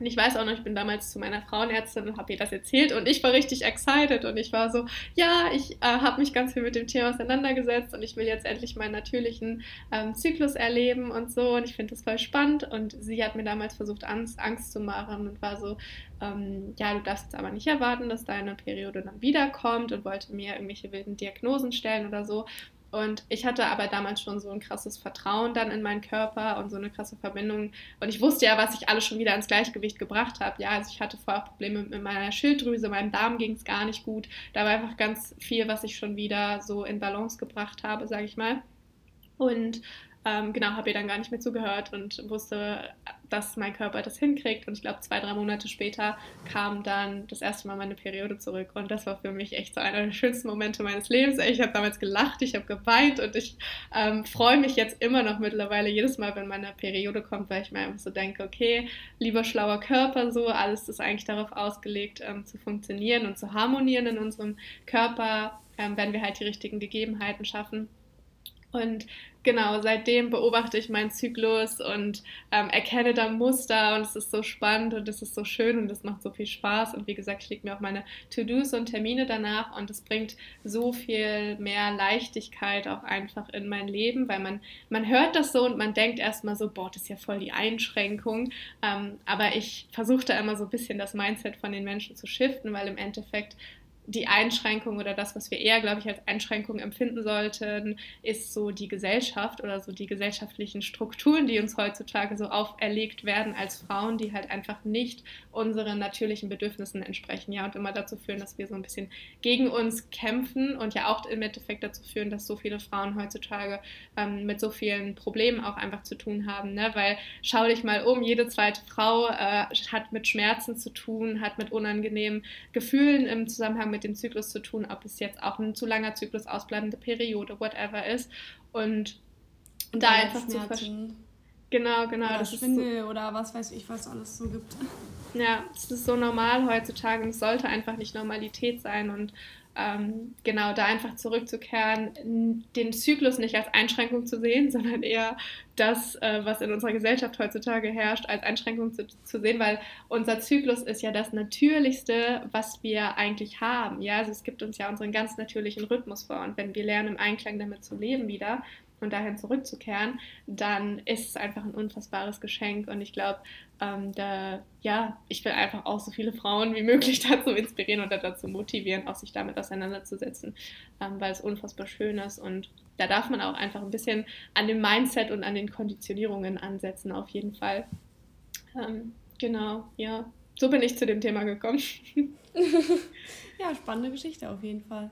Und ich weiß auch noch, ich bin damals zu meiner Frauenärztin und habe ihr das erzählt und ich war richtig excited und ich war so, ja, ich äh, habe mich ganz viel mit dem Thema auseinandergesetzt und ich will jetzt endlich meinen natürlichen ähm, Zyklus erleben und so und ich finde das voll spannend und sie hat mir damals versucht, Angst, Angst zu machen und war so, ähm, ja, du darfst jetzt aber nicht erwarten, dass deine Periode dann wiederkommt und wollte mir irgendwelche wilden Diagnosen stellen oder so. Und ich hatte aber damals schon so ein krasses Vertrauen dann in meinen Körper und so eine krasse Verbindung. Und ich wusste ja, was ich alles schon wieder ins Gleichgewicht gebracht habe. Ja, also ich hatte vorher Probleme mit meiner Schilddrüse, meinem Darm ging es gar nicht gut. Da war einfach ganz viel, was ich schon wieder so in Balance gebracht habe, sage ich mal. Und ähm, genau, habe ihr dann gar nicht mehr zugehört und wusste, dass mein Körper das hinkriegt. Und ich glaube, zwei, drei Monate später kam dann das erste Mal meine Periode zurück. Und das war für mich echt so einer der schönsten Momente meines Lebens. Ich habe damals gelacht, ich habe geweint und ich ähm, freue mich jetzt immer noch mittlerweile jedes Mal, wenn meine Periode kommt, weil ich mir einfach so denke, okay, lieber schlauer Körper, so alles ist eigentlich darauf ausgelegt, ähm, zu funktionieren und zu harmonieren in unserem Körper, ähm, wenn wir halt die richtigen Gegebenheiten schaffen. Und genau, seitdem beobachte ich meinen Zyklus und ähm, erkenne da Muster und es ist so spannend und es ist so schön und es macht so viel Spaß. Und wie gesagt, ich lege mir auch meine To-Dos und Termine danach und es bringt so viel mehr Leichtigkeit auch einfach in mein Leben, weil man, man hört das so und man denkt erstmal so, boah, das ist ja voll die Einschränkung. Ähm, aber ich versuche da immer so ein bisschen das Mindset von den Menschen zu shiften, weil im Endeffekt die Einschränkung oder das, was wir eher, glaube ich, als Einschränkung empfinden sollten, ist so die Gesellschaft oder so die gesellschaftlichen Strukturen, die uns heutzutage so auferlegt werden als Frauen, die halt einfach nicht unseren natürlichen Bedürfnissen entsprechen, ja, und immer dazu führen, dass wir so ein bisschen gegen uns kämpfen und ja auch im Endeffekt dazu führen, dass so viele Frauen heutzutage ähm, mit so vielen Problemen auch einfach zu tun haben, ne? weil schau dich mal um, jede zweite Frau äh, hat mit Schmerzen zu tun, hat mit unangenehmen Gefühlen im Zusammenhang mit dem Zyklus zu tun, ob es jetzt auch ein zu langer Zyklus, ausbleibende Periode, whatever ist. Und da einfach zu verstehen. Genau, genau. Oder das Schwindel so, oder was weiß ich, was alles so gibt. Ja, es ist so normal heutzutage und es sollte einfach nicht Normalität sein und ähm, genau da einfach zurückzukehren, den Zyklus nicht als Einschränkung zu sehen, sondern eher das, äh, was in unserer Gesellschaft heutzutage herrscht, als Einschränkung zu, zu, sehen, weil unser Zyklus ist ja das Natürlichste, was wir eigentlich haben. Ja, also es gibt uns ja unseren ganz natürlichen Rhythmus vor und wenn wir lernen, im Einklang damit zu leben wieder, und dahin zurückzukehren, dann ist es einfach ein unfassbares Geschenk. Und ich glaube, ähm, da, ja, ich will einfach auch so viele Frauen wie möglich dazu inspirieren und dazu motivieren, auch sich damit auseinanderzusetzen, ähm, weil es unfassbar schön ist. Und da darf man auch einfach ein bisschen an dem Mindset und an den Konditionierungen ansetzen, auf jeden Fall. Ähm, genau, ja. So bin ich zu dem Thema gekommen. ja, spannende Geschichte auf jeden Fall.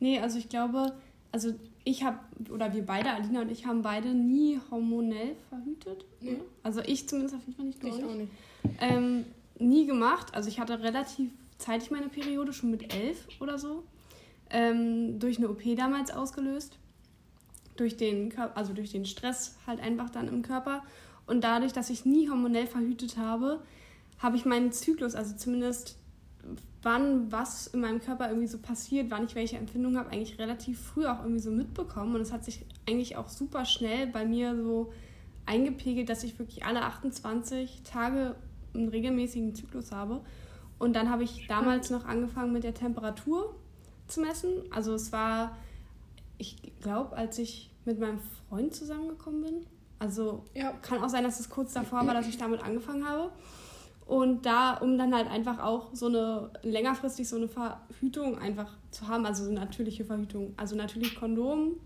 Nee, also ich glaube, also ich habe, oder wir beide, Alina und ich, haben beide nie hormonell verhütet. Nee. Also ich zumindest auf jeden Fall nicht, ich. auch nicht. Ähm, nie gemacht. Also ich hatte relativ zeitig meine Periode, schon mit elf oder so. Ähm, durch eine OP damals ausgelöst. Durch den, also durch den Stress halt einfach dann im Körper. Und dadurch, dass ich nie hormonell verhütet habe, habe ich meinen Zyklus, also zumindest wann was in meinem Körper irgendwie so passiert, wann ich welche Empfindungen habe, eigentlich relativ früh auch irgendwie so mitbekommen. Und es hat sich eigentlich auch super schnell bei mir so eingepegelt, dass ich wirklich alle 28 Tage einen regelmäßigen Zyklus habe. Und dann habe ich damals noch angefangen mit der Temperatur zu messen. Also es war, ich glaube, als ich mit meinem Freund zusammengekommen bin. Also ja. kann auch sein, dass es kurz davor war, dass ich damit angefangen habe. Und da, um dann halt einfach auch so eine längerfristig so eine Verhütung einfach zu haben, also so eine natürliche Verhütung. Also natürlich Kondom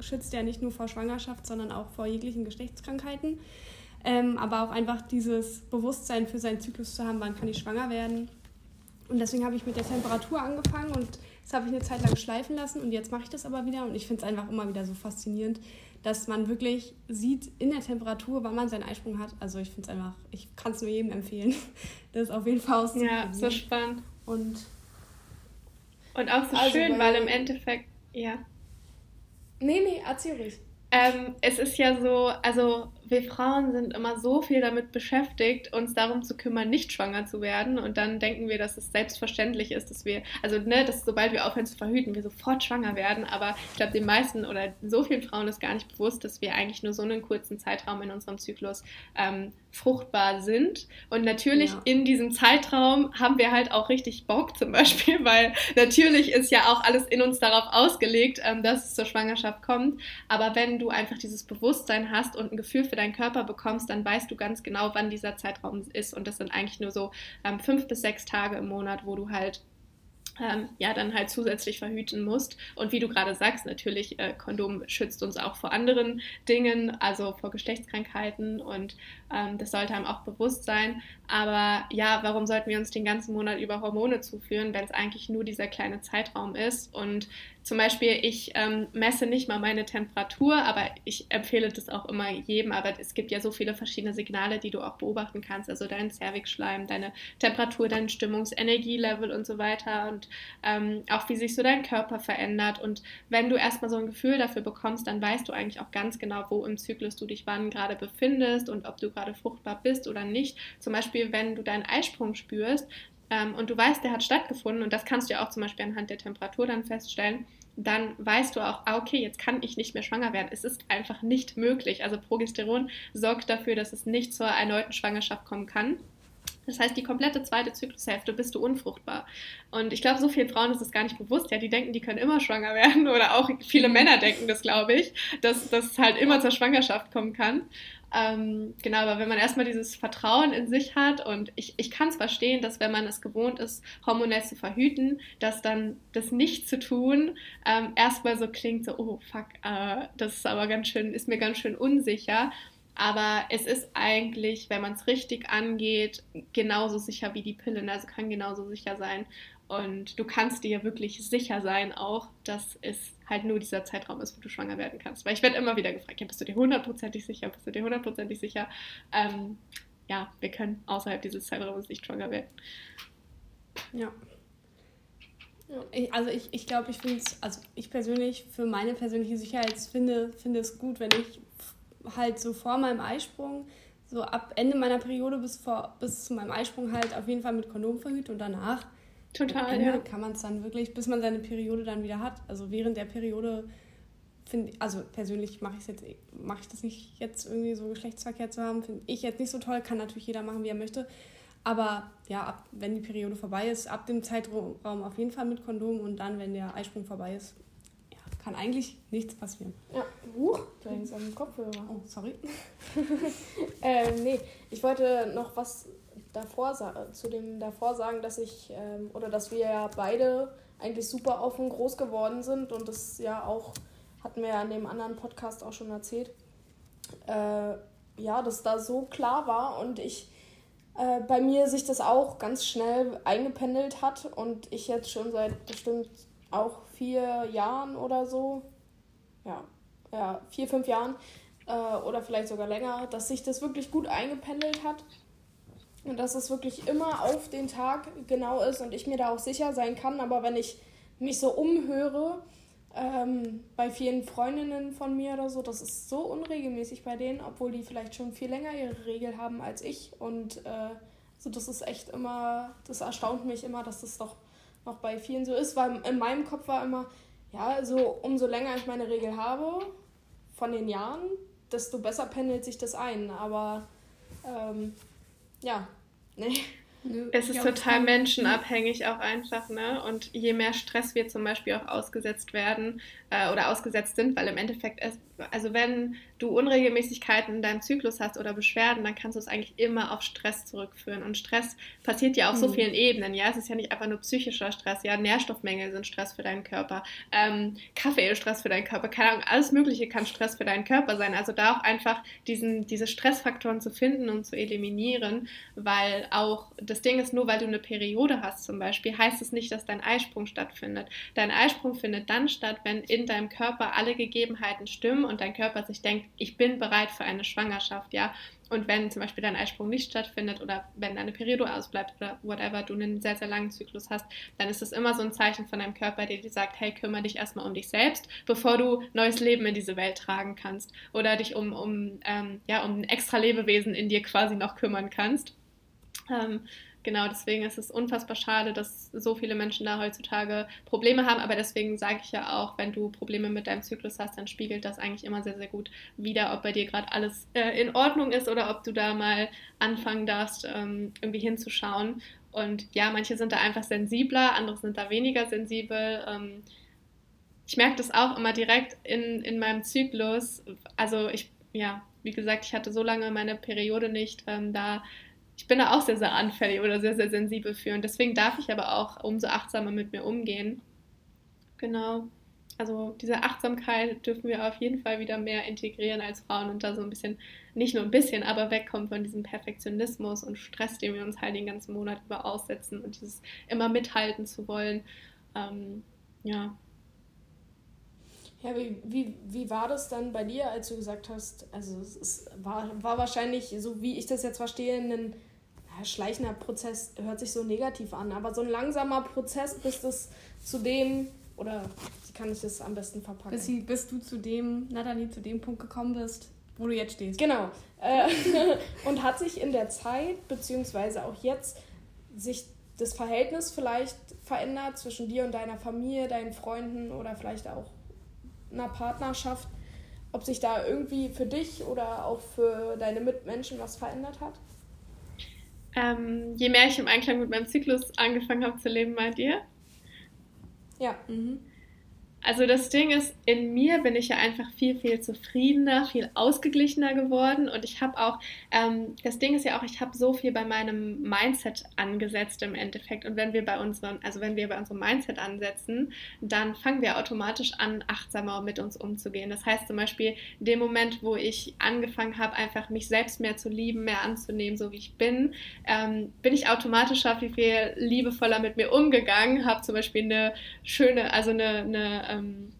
schützt ja nicht nur vor Schwangerschaft, sondern auch vor jeglichen Geschlechtskrankheiten. Ähm, aber auch einfach dieses Bewusstsein für seinen Zyklus zu haben, wann kann ich schwanger werden. Und deswegen habe ich mit der Temperatur angefangen und das habe ich eine Zeit lang schleifen lassen und jetzt mache ich das aber wieder und ich finde es einfach immer wieder so faszinierend, dass man wirklich sieht in der Temperatur, wann man seinen Eisprung hat. Also ich finde es einfach, ich kann es nur jedem empfehlen. Das ist auf jeden Fall auszuprobieren. Ja, so spannend. Und, und auch so also schön, weil im Endeffekt, ja. Nee, nee, erzähl ruhig. Ähm, es ist ja so, also wir Frauen sind immer so viel damit beschäftigt, uns darum zu kümmern, nicht schwanger zu werden. Und dann denken wir, dass es selbstverständlich ist, dass wir, also ne, dass sobald wir aufhören zu verhüten, wir sofort schwanger werden. Aber ich glaube, den meisten oder so vielen Frauen ist gar nicht bewusst, dass wir eigentlich nur so einen kurzen Zeitraum in unserem Zyklus ähm, fruchtbar sind. Und natürlich ja. in diesem Zeitraum haben wir halt auch richtig Bock zum Beispiel, weil natürlich ist ja auch alles in uns darauf ausgelegt, ähm, dass es zur Schwangerschaft kommt. Aber wenn du einfach dieses Bewusstsein hast und ein Gefühl für deinen Körper bekommst, dann weißt du ganz genau, wann dieser Zeitraum ist. Und das sind eigentlich nur so ähm, fünf bis sechs Tage im Monat, wo du halt ähm, ja dann halt zusätzlich verhüten musst. Und wie du gerade sagst, natürlich, äh, Kondom schützt uns auch vor anderen Dingen, also vor Geschlechtskrankheiten und ähm, das sollte einem auch bewusst sein. Aber ja, warum sollten wir uns den ganzen Monat über Hormone zuführen, wenn es eigentlich nur dieser kleine Zeitraum ist? Und zum Beispiel, ich ähm, messe nicht mal meine Temperatur, aber ich empfehle das auch immer jedem. Aber es gibt ja so viele verschiedene Signale, die du auch beobachten kannst. Also dein Cervixschleim, deine Temperatur, dein Stimmungsenergielevel und so weiter. Und ähm, auch wie sich so dein Körper verändert. Und wenn du erstmal so ein Gefühl dafür bekommst, dann weißt du eigentlich auch ganz genau, wo im Zyklus du dich wann gerade befindest und ob du gerade fruchtbar bist oder nicht. Zum Beispiel, wenn du deinen Eisprung spürst, ähm, und du weißt, der hat stattgefunden und das kannst du ja auch zum Beispiel anhand der Temperatur dann feststellen, dann weißt du auch, ah, okay, jetzt kann ich nicht mehr schwanger werden. Es ist einfach nicht möglich. Also Progesteron sorgt dafür, dass es nicht zur erneuten Schwangerschaft kommen kann. Das heißt, die komplette zweite Zyklushälfte bist du unfruchtbar. Und ich glaube, so vielen Frauen ist das gar nicht bewusst. Ja, die denken, die können immer schwanger werden. Oder auch viele Männer denken das, glaube ich, dass das halt immer zur Schwangerschaft kommen kann. Ähm, genau, aber wenn man erstmal dieses Vertrauen in sich hat und ich, ich kann es verstehen, dass wenn man es gewohnt ist, hormonell zu verhüten, dass dann das nicht zu tun ähm, erstmal so klingt, so, oh fuck, äh, das ist aber ganz schön, ist mir ganz schön unsicher. Aber es ist eigentlich, wenn man es richtig angeht, genauso sicher wie die Pille. Also kann genauso sicher sein. Und du kannst dir wirklich sicher sein auch, dass es halt nur dieser Zeitraum ist, wo du schwanger werden kannst. Weil ich werde immer wieder gefragt, ja, bist du dir hundertprozentig sicher, bist du dir hundertprozentig sicher? Ähm, ja, wir können außerhalb dieses Zeitraums nicht schwanger werden. Ja. Ich, also ich, ich glaube, ich finde es, also ich persönlich für meine persönliche Sicherheit finde, finde es gut, wenn ich halt so vor meinem Eisprung, so ab Ende meiner Periode bis, vor, bis zu meinem Eisprung halt auf jeden Fall mit Kondom verhüte und danach Total, ja. kann man es dann wirklich, bis man seine Periode dann wieder hat. Also während der Periode finde also persönlich mache ich jetzt mache ich das nicht jetzt irgendwie so Geschlechtsverkehr zu haben, finde ich jetzt nicht so toll, kann natürlich jeder machen, wie er möchte. Aber ja, ab, wenn die Periode vorbei ist, ab dem Zeitraum auf jeden Fall mit Kondom und dann, wenn der Eisprung vorbei ist, ja, kann eigentlich nichts passieren. Ja, huch, du hängst am Kopfhörer. Oh, sorry. ähm, nee, ich wollte noch was davor zu dem davor sagen, dass ich ähm, oder dass wir ja beide eigentlich super offen groß geworden sind und das ja auch hatten wir ja in dem anderen Podcast auch schon erzählt. Äh, ja, dass da so klar war und ich äh, bei mir sich das auch ganz schnell eingependelt hat und ich jetzt schon seit bestimmt auch vier Jahren oder so, ja, ja vier, fünf Jahren äh, oder vielleicht sogar länger, dass sich das wirklich gut eingependelt hat und dass es wirklich immer auf den Tag genau ist und ich mir da auch sicher sein kann. Aber wenn ich mich so umhöre, ähm, bei vielen Freundinnen von mir oder so, das ist so unregelmäßig bei denen, obwohl die vielleicht schon viel länger ihre Regel haben als ich. Und äh, so das ist echt immer, das erstaunt mich immer, dass das doch noch bei vielen so ist, weil in meinem Kopf war immer, ja, also umso länger ich meine Regel habe von den Jahren, desto besser pendelt sich das ein. Aber ähm, ja, nee. Es ist total menschenabhängig auch einfach, ne? Und je mehr Stress wir zum Beispiel auch ausgesetzt werden äh, oder ausgesetzt sind, weil im Endeffekt, es, also wenn du Unregelmäßigkeiten in deinem Zyklus hast oder Beschwerden, dann kannst du es eigentlich immer auf Stress zurückführen. Und Stress passiert ja auf mhm. so vielen Ebenen, ja? Es ist ja nicht einfach nur psychischer Stress, ja? Nährstoffmängel sind Stress für deinen Körper, ähm, Kaffee ist Stress für deinen Körper, keine Ahnung, alles Mögliche kann Stress für deinen Körper sein. Also da auch einfach diesen, diese Stressfaktoren zu finden und zu eliminieren, weil auch das Ding ist, nur weil du eine Periode hast zum Beispiel, heißt es nicht, dass dein Eisprung stattfindet. Dein Eisprung findet dann statt, wenn in deinem Körper alle Gegebenheiten stimmen und dein Körper sich denkt, ich bin bereit für eine Schwangerschaft, ja. Und wenn zum Beispiel dein Eisprung nicht stattfindet oder wenn deine Periode ausbleibt oder whatever, du einen sehr, sehr langen Zyklus hast, dann ist das immer so ein Zeichen von deinem Körper, der dir sagt, hey, kümmere dich erstmal um dich selbst, bevor du neues Leben in diese Welt tragen kannst oder dich um, um, ähm, ja, um ein extra Lebewesen in dir quasi noch kümmern kannst. Ähm, genau, deswegen ist es unfassbar schade, dass so viele Menschen da heutzutage Probleme haben. Aber deswegen sage ich ja auch, wenn du Probleme mit deinem Zyklus hast, dann spiegelt das eigentlich immer sehr, sehr gut wieder, ob bei dir gerade alles äh, in Ordnung ist oder ob du da mal anfangen darfst, ähm, irgendwie hinzuschauen. Und ja, manche sind da einfach sensibler, andere sind da weniger sensibel. Ähm, ich merke das auch immer direkt in, in meinem Zyklus. Also ich, ja, wie gesagt, ich hatte so lange meine Periode nicht. Ähm, da ich bin da auch sehr, sehr anfällig oder sehr, sehr sensibel für. Und deswegen darf ich aber auch umso achtsamer mit mir umgehen. Genau. Also diese Achtsamkeit dürfen wir auf jeden Fall wieder mehr integrieren als Frauen und da so ein bisschen, nicht nur ein bisschen, aber wegkommen von diesem Perfektionismus und Stress, den wir uns halt den ganzen Monat über aussetzen und dieses immer mithalten zu wollen. Ähm, ja. Ja, wie, wie, wie war das dann bei dir, als du gesagt hast, also es war, war wahrscheinlich, so wie ich das jetzt verstehe, ein ja, schleichender Prozess hört sich so negativ an, aber so ein langsamer Prozess, bis das zu dem, oder wie kann ich das am besten verpacken? Bis, bis du zu dem, Nathalie, zu dem Punkt gekommen bist, wo du jetzt stehst. Genau. Äh, und hat sich in der Zeit, beziehungsweise auch jetzt, sich das Verhältnis vielleicht verändert zwischen dir und deiner Familie, deinen Freunden oder vielleicht auch einer Partnerschaft, ob sich da irgendwie für dich oder auch für deine Mitmenschen was verändert hat? Ähm, je mehr ich im Einklang mit meinem Zyklus angefangen habe zu leben, meint ihr? Ja. Mhm. Also das Ding ist, in mir bin ich ja einfach viel, viel zufriedener, viel ausgeglichener geworden und ich habe auch, ähm, das Ding ist ja auch, ich habe so viel bei meinem Mindset angesetzt im Endeffekt und wenn wir bei unseren, also wenn wir bei unserem Mindset ansetzen, dann fangen wir automatisch an, achtsamer mit uns umzugehen. Das heißt zum Beispiel, in dem Moment, wo ich angefangen habe, einfach mich selbst mehr zu lieben, mehr anzunehmen, so wie ich bin, ähm, bin ich automatisch viel, viel liebevoller mit mir umgegangen, habe zum Beispiel eine schöne, also eine, eine ähm,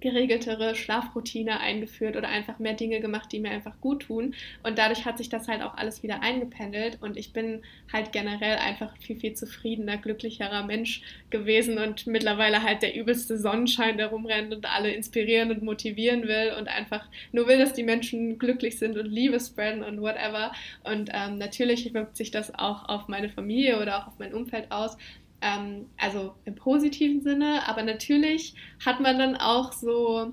geregeltere Schlafroutine eingeführt oder einfach mehr Dinge gemacht, die mir einfach gut tun. Und dadurch hat sich das halt auch alles wieder eingependelt und ich bin halt generell einfach viel, viel zufriedener, glücklicherer Mensch gewesen und mittlerweile halt der übelste Sonnenschein, der rumrennt und alle inspirieren und motivieren will und einfach nur will, dass die Menschen glücklich sind und Liebe spreaden und whatever. Und ähm, natürlich wirkt sich das auch auf meine Familie oder auch auf mein Umfeld aus. Ähm, also im positiven Sinne, aber natürlich hat man dann auch so,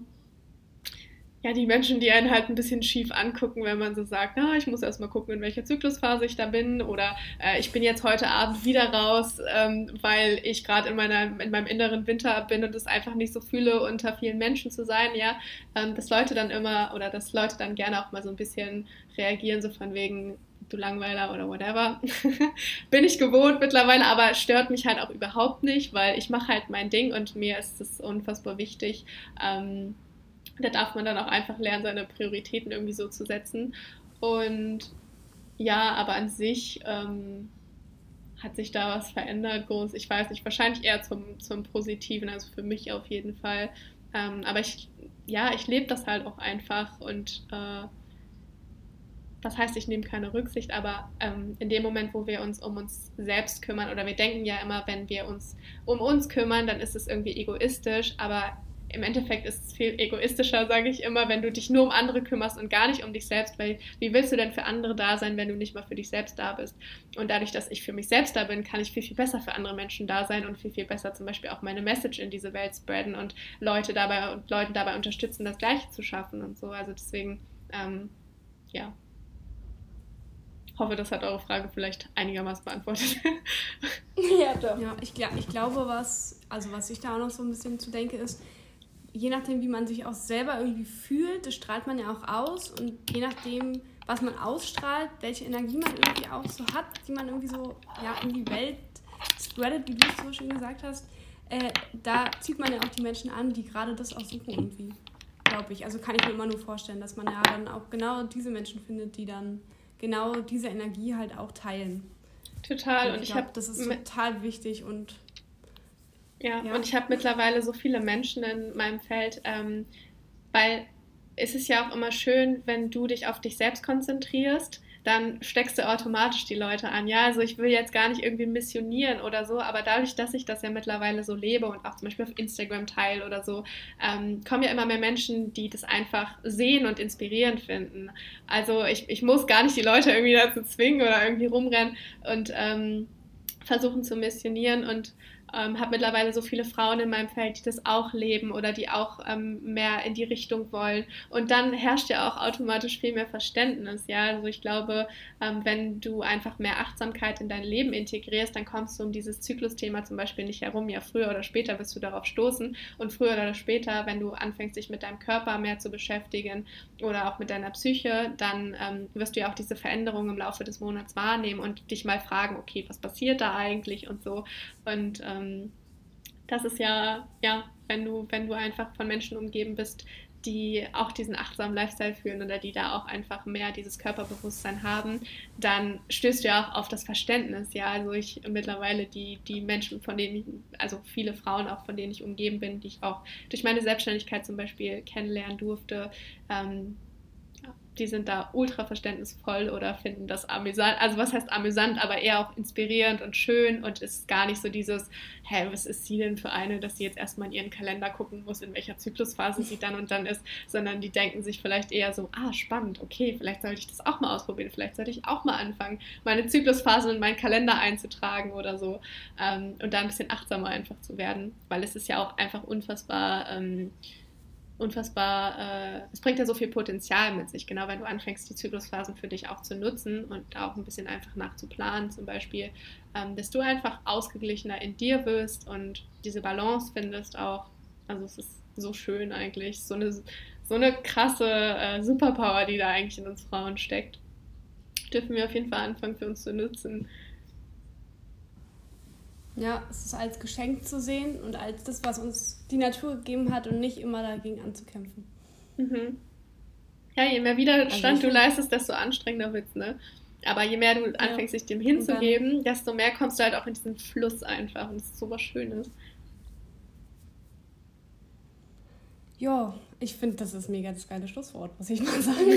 ja, die Menschen, die einen halt ein bisschen schief angucken, wenn man so sagt, na, ich muss erstmal gucken, in welcher Zyklusphase ich da bin oder äh, ich bin jetzt heute Abend wieder raus, ähm, weil ich gerade in, in meinem inneren Winter bin und es einfach nicht so fühle, unter vielen Menschen zu sein, ja, ähm, dass Leute dann immer oder dass Leute dann gerne auch mal so ein bisschen reagieren, so von wegen, du Langweiler oder whatever. Bin ich gewohnt mittlerweile, aber stört mich halt auch überhaupt nicht, weil ich mache halt mein Ding und mir ist es unfassbar wichtig. Ähm, da darf man dann auch einfach lernen, seine Prioritäten irgendwie so zu setzen. Und ja, aber an sich ähm, hat sich da was verändert, groß. Ich weiß nicht, wahrscheinlich eher zum, zum Positiven, also für mich auf jeden Fall. Ähm, aber ich, ja, ich lebe das halt auch einfach und äh, was heißt, ich nehme keine Rücksicht, aber ähm, in dem Moment, wo wir uns um uns selbst kümmern, oder wir denken ja immer, wenn wir uns um uns kümmern, dann ist es irgendwie egoistisch, aber im Endeffekt ist es viel egoistischer, sage ich immer, wenn du dich nur um andere kümmerst und gar nicht um dich selbst, weil wie willst du denn für andere da sein, wenn du nicht mal für dich selbst da bist? Und dadurch, dass ich für mich selbst da bin, kann ich viel, viel besser für andere Menschen da sein und viel, viel besser zum Beispiel auch meine Message in diese Welt spreaden und Leute dabei und Leuten dabei unterstützen, das Gleiche zu schaffen und so. Also deswegen, ähm, ja, hoffe, das hat eure Frage vielleicht einigermaßen beantwortet. ja, doch. Ja, ich, ich glaube, was, also was ich da auch noch so ein bisschen zu denke, ist, je nachdem, wie man sich auch selber irgendwie fühlt, das strahlt man ja auch aus und je nachdem, was man ausstrahlt, welche Energie man irgendwie auch so hat, die man irgendwie so ja, in die Welt spreadet, wie du es so schön gesagt hast, äh, da zieht man ja auch die Menschen an, die gerade das auch suchen irgendwie, glaube ich. Also kann ich mir immer nur vorstellen, dass man ja dann auch genau diese Menschen findet, die dann genau diese Energie halt auch teilen. Total. Und ich, ich habe das ist total wichtig und ja, ja. und ich habe mittlerweile so viele Menschen in meinem Feld, ähm, weil es ist ja auch immer schön, wenn du dich auf dich selbst konzentrierst dann steckst du automatisch die Leute an. Ja, also ich will jetzt gar nicht irgendwie missionieren oder so, aber dadurch, dass ich das ja mittlerweile so lebe und auch zum Beispiel auf Instagram teile oder so, ähm, kommen ja immer mehr Menschen, die das einfach sehen und inspirierend finden. Also ich, ich muss gar nicht die Leute irgendwie dazu zwingen oder irgendwie rumrennen und ähm, versuchen zu missionieren und ähm, habe mittlerweile so viele Frauen in meinem Feld, die das auch leben oder die auch ähm, mehr in die Richtung wollen. Und dann herrscht ja auch automatisch viel mehr Verständnis. Ja, also ich glaube, ähm, wenn du einfach mehr Achtsamkeit in dein Leben integrierst, dann kommst du um dieses Zyklusthema zum Beispiel nicht herum. Ja, früher oder später wirst du darauf stoßen. Und früher oder später, wenn du anfängst, dich mit deinem Körper mehr zu beschäftigen oder auch mit deiner Psyche, dann ähm, wirst du ja auch diese Veränderungen im Laufe des Monats wahrnehmen und dich mal fragen, okay, was passiert da eigentlich und so. Und ähm, das ist ja, ja, wenn du, wenn du einfach von Menschen umgeben bist, die auch diesen achtsamen Lifestyle führen oder die da auch einfach mehr dieses Körperbewusstsein haben, dann stößt du ja auch auf das Verständnis. Ja, also ich mittlerweile die, die Menschen, von denen ich, also viele Frauen auch, von denen ich umgeben bin, die ich auch durch meine Selbstständigkeit zum Beispiel kennenlernen durfte, ähm, die sind da ultra verständnisvoll oder finden das amüsant. Also was heißt amüsant, aber eher auch inspirierend und schön und ist gar nicht so dieses, hä, was ist sie denn für eine, dass sie jetzt erstmal in ihren Kalender gucken muss, in welcher Zyklusphase sie dann und dann ist, sondern die denken sich vielleicht eher so, ah, spannend, okay, vielleicht sollte ich das auch mal ausprobieren, vielleicht sollte ich auch mal anfangen, meine Zyklusphasen in meinen Kalender einzutragen oder so ähm, und da ein bisschen achtsamer einfach zu werden, weil es ist ja auch einfach unfassbar ähm, unfassbar, äh, es bringt ja so viel Potenzial mit sich, genau wenn du anfängst, die Zyklusphasen für dich auch zu nutzen und auch ein bisschen einfach nachzuplanen zum Beispiel, ähm, dass du einfach ausgeglichener in dir wirst und diese Balance findest auch. Also es ist so schön eigentlich, so eine, so eine krasse äh, Superpower, die da eigentlich in uns Frauen steckt. Dürfen wir auf jeden Fall anfangen für uns zu nutzen. Ja, es ist als Geschenk zu sehen und als das, was uns die Natur gegeben hat und nicht immer dagegen anzukämpfen. Mhm. Ja, je mehr Widerstand also du leistest, desto anstrengender wird es, ne? Aber je mehr du anfängst, ja. sich dem hinzugeben, desto mehr kommst du halt auch in diesen Fluss einfach und es ist so was Schönes. Ja, ich finde, das ist mega das geile Schlusswort, muss ich mal sagen.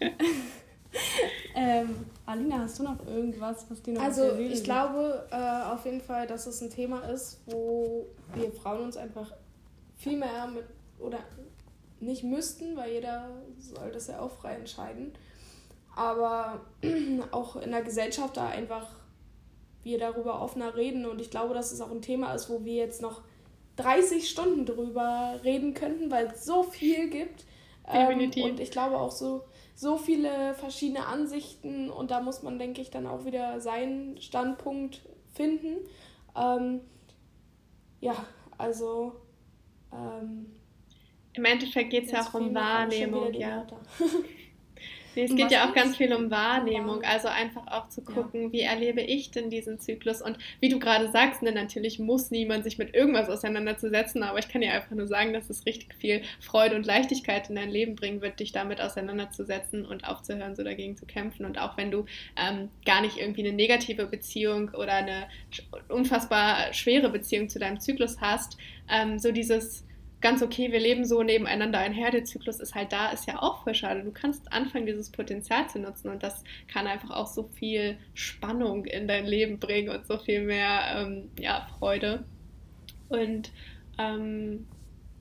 Ähm, Alina, hast du noch irgendwas, was dir noch Also ich glaube äh, auf jeden Fall, dass es ein Thema ist, wo wir Frauen uns einfach viel mehr mit oder nicht müssten, weil jeder soll das ja auch frei entscheiden. Aber auch in der Gesellschaft da einfach wir darüber offener reden und ich glaube, dass es auch ein Thema ist, wo wir jetzt noch 30 Stunden drüber reden könnten, weil es so viel gibt. Definitiv. Ähm, und ich glaube auch so, so viele verschiedene Ansichten und da muss man, denke ich, dann auch wieder seinen Standpunkt finden. Ähm, ja, also. Ähm, Im Endeffekt geht es ja auch um Wahrnehmung, ja. Es geht ja auch ganz viel um Wahrnehmung, also einfach auch zu gucken, ja. wie erlebe ich denn diesen Zyklus? Und wie du gerade sagst, ne, natürlich muss niemand sich mit irgendwas auseinanderzusetzen, aber ich kann dir einfach nur sagen, dass es richtig viel Freude und Leichtigkeit in dein Leben bringen wird, dich damit auseinanderzusetzen und aufzuhören, so dagegen zu kämpfen. Und auch wenn du ähm, gar nicht irgendwie eine negative Beziehung oder eine unfassbar schwere Beziehung zu deinem Zyklus hast, ähm, so dieses ganz okay, wir leben so nebeneinander einher, der Zyklus ist halt da, ist ja auch voll schade. Du kannst anfangen, dieses Potenzial zu nutzen und das kann einfach auch so viel Spannung in dein Leben bringen und so viel mehr ähm, ja, Freude. Und ähm,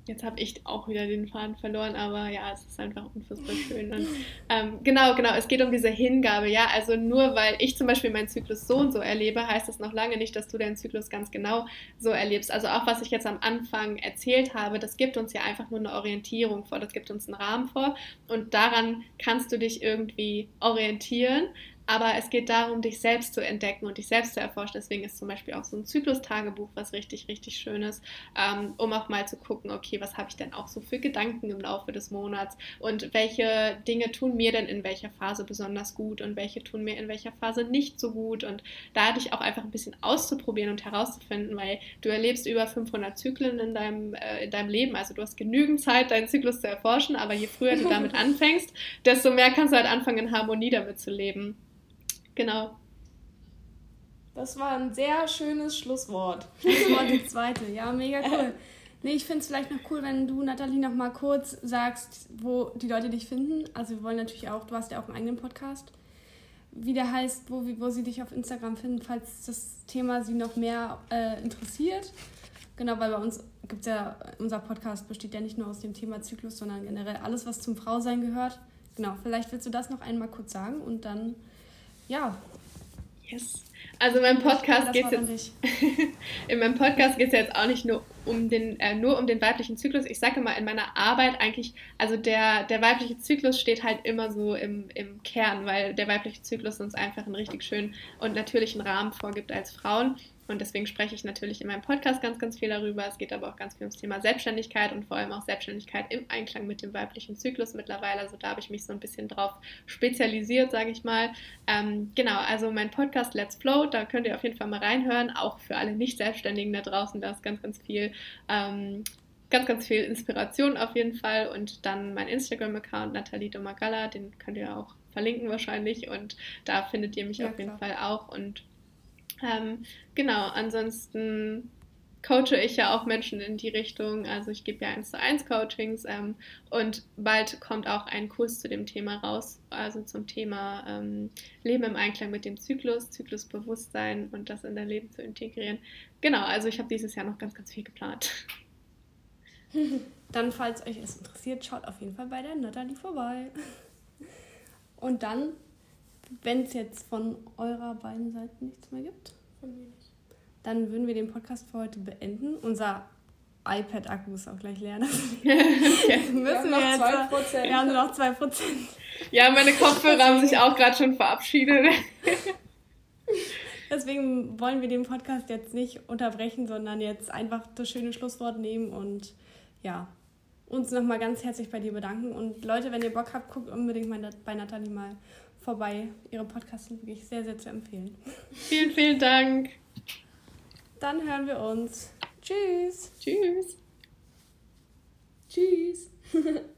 Jetzt habe ich auch wieder den Faden verloren, aber ja, es ist einfach unfassbar schön. Und, ähm, genau, genau, es geht um diese Hingabe, ja. Also nur weil ich zum Beispiel meinen Zyklus so und so erlebe, heißt das noch lange nicht, dass du deinen Zyklus ganz genau so erlebst. Also auch was ich jetzt am Anfang erzählt habe, das gibt uns ja einfach nur eine Orientierung vor, das gibt uns einen Rahmen vor und daran kannst du dich irgendwie orientieren. Aber es geht darum, dich selbst zu entdecken und dich selbst zu erforschen. Deswegen ist zum Beispiel auch so ein Zyklus-Tagebuch was richtig, richtig schönes, ähm, um auch mal zu gucken, okay, was habe ich denn auch so für Gedanken im Laufe des Monats und welche Dinge tun mir denn in welcher Phase besonders gut und welche tun mir in welcher Phase nicht so gut und da dich auch einfach ein bisschen auszuprobieren und herauszufinden, weil du erlebst über 500 Zyklen in deinem, äh, in deinem Leben, also du hast genügend Zeit, deinen Zyklus zu erforschen, aber je früher du damit anfängst, desto mehr kannst du halt anfangen, in Harmonie damit zu leben. Genau. Das war ein sehr schönes Schlusswort. Schlusswort die zweite. Ja, mega cool. Nee, ich finde es vielleicht noch cool, wenn du, Nathalie, noch mal kurz sagst, wo die Leute dich finden. Also wir wollen natürlich auch, du hast ja auch einen eigenen Podcast, wie der heißt, wo, wo sie dich auf Instagram finden, falls das Thema sie noch mehr äh, interessiert. Genau, weil bei uns gibt es ja, unser Podcast besteht ja nicht nur aus dem Thema Zyklus, sondern generell alles, was zum Frausein gehört. Genau, vielleicht willst du das noch einmal kurz sagen und dann ja. Yes. Also mein Podcast geht jetzt. in meinem Podcast geht es ja jetzt auch nicht nur um den, äh, nur um den weiblichen Zyklus. Ich sage immer in meiner Arbeit eigentlich, also der, der weibliche Zyklus steht halt immer so im, im Kern, weil der weibliche Zyklus uns einfach einen richtig schönen und natürlichen Rahmen vorgibt als Frauen. Und deswegen spreche ich natürlich in meinem Podcast ganz, ganz viel darüber. Es geht aber auch ganz viel ums Thema Selbstständigkeit und vor allem auch Selbstständigkeit im Einklang mit dem weiblichen Zyklus mittlerweile. Also da habe ich mich so ein bisschen drauf spezialisiert, sage ich mal. Ähm, genau, also mein Podcast Let's Flow, da könnt ihr auf jeden Fall mal reinhören. Auch für alle Nicht-Selbstständigen da draußen, da ist ganz, ganz viel. Ähm, ganz, ganz viel Inspiration auf jeden Fall. Und dann mein Instagram-Account, Nathalie Domagala, den könnt ihr auch verlinken wahrscheinlich. Und da findet ihr mich ja, auf jeden klar. Fall auch. Und ähm, genau, ansonsten coache ich ja auch Menschen in die Richtung. Also ich gebe ja 1 zu 1 Coachings ähm, und bald kommt auch ein Kurs zu dem Thema raus, also zum Thema ähm, Leben im Einklang mit dem Zyklus, Zyklusbewusstsein und das in dein Leben zu integrieren. Genau, also ich habe dieses Jahr noch ganz, ganz viel geplant. Dann, falls euch es interessiert, schaut auf jeden Fall bei der Natalie vorbei. Und dann wenn es jetzt von eurer beiden Seiten nichts mehr gibt, dann würden wir den Podcast für heute beenden. Unser iPad-Akku ist auch gleich leer. okay. müssen wir, wir jetzt, 2%. Wir haben noch 2%. Ja, meine Kopfhörer haben sich auch gerade schon verabschiedet. Deswegen wollen wir den Podcast jetzt nicht unterbrechen, sondern jetzt einfach das schöne Schlusswort nehmen und ja, uns nochmal ganz herzlich bei dir bedanken. Und Leute, wenn ihr Bock habt, guckt unbedingt bei Nathalie mal vorbei. Ihre Podcasts sind wirklich sehr, sehr zu empfehlen. Vielen, vielen Dank. Dann hören wir uns. Tschüss. Tschüss. Tschüss.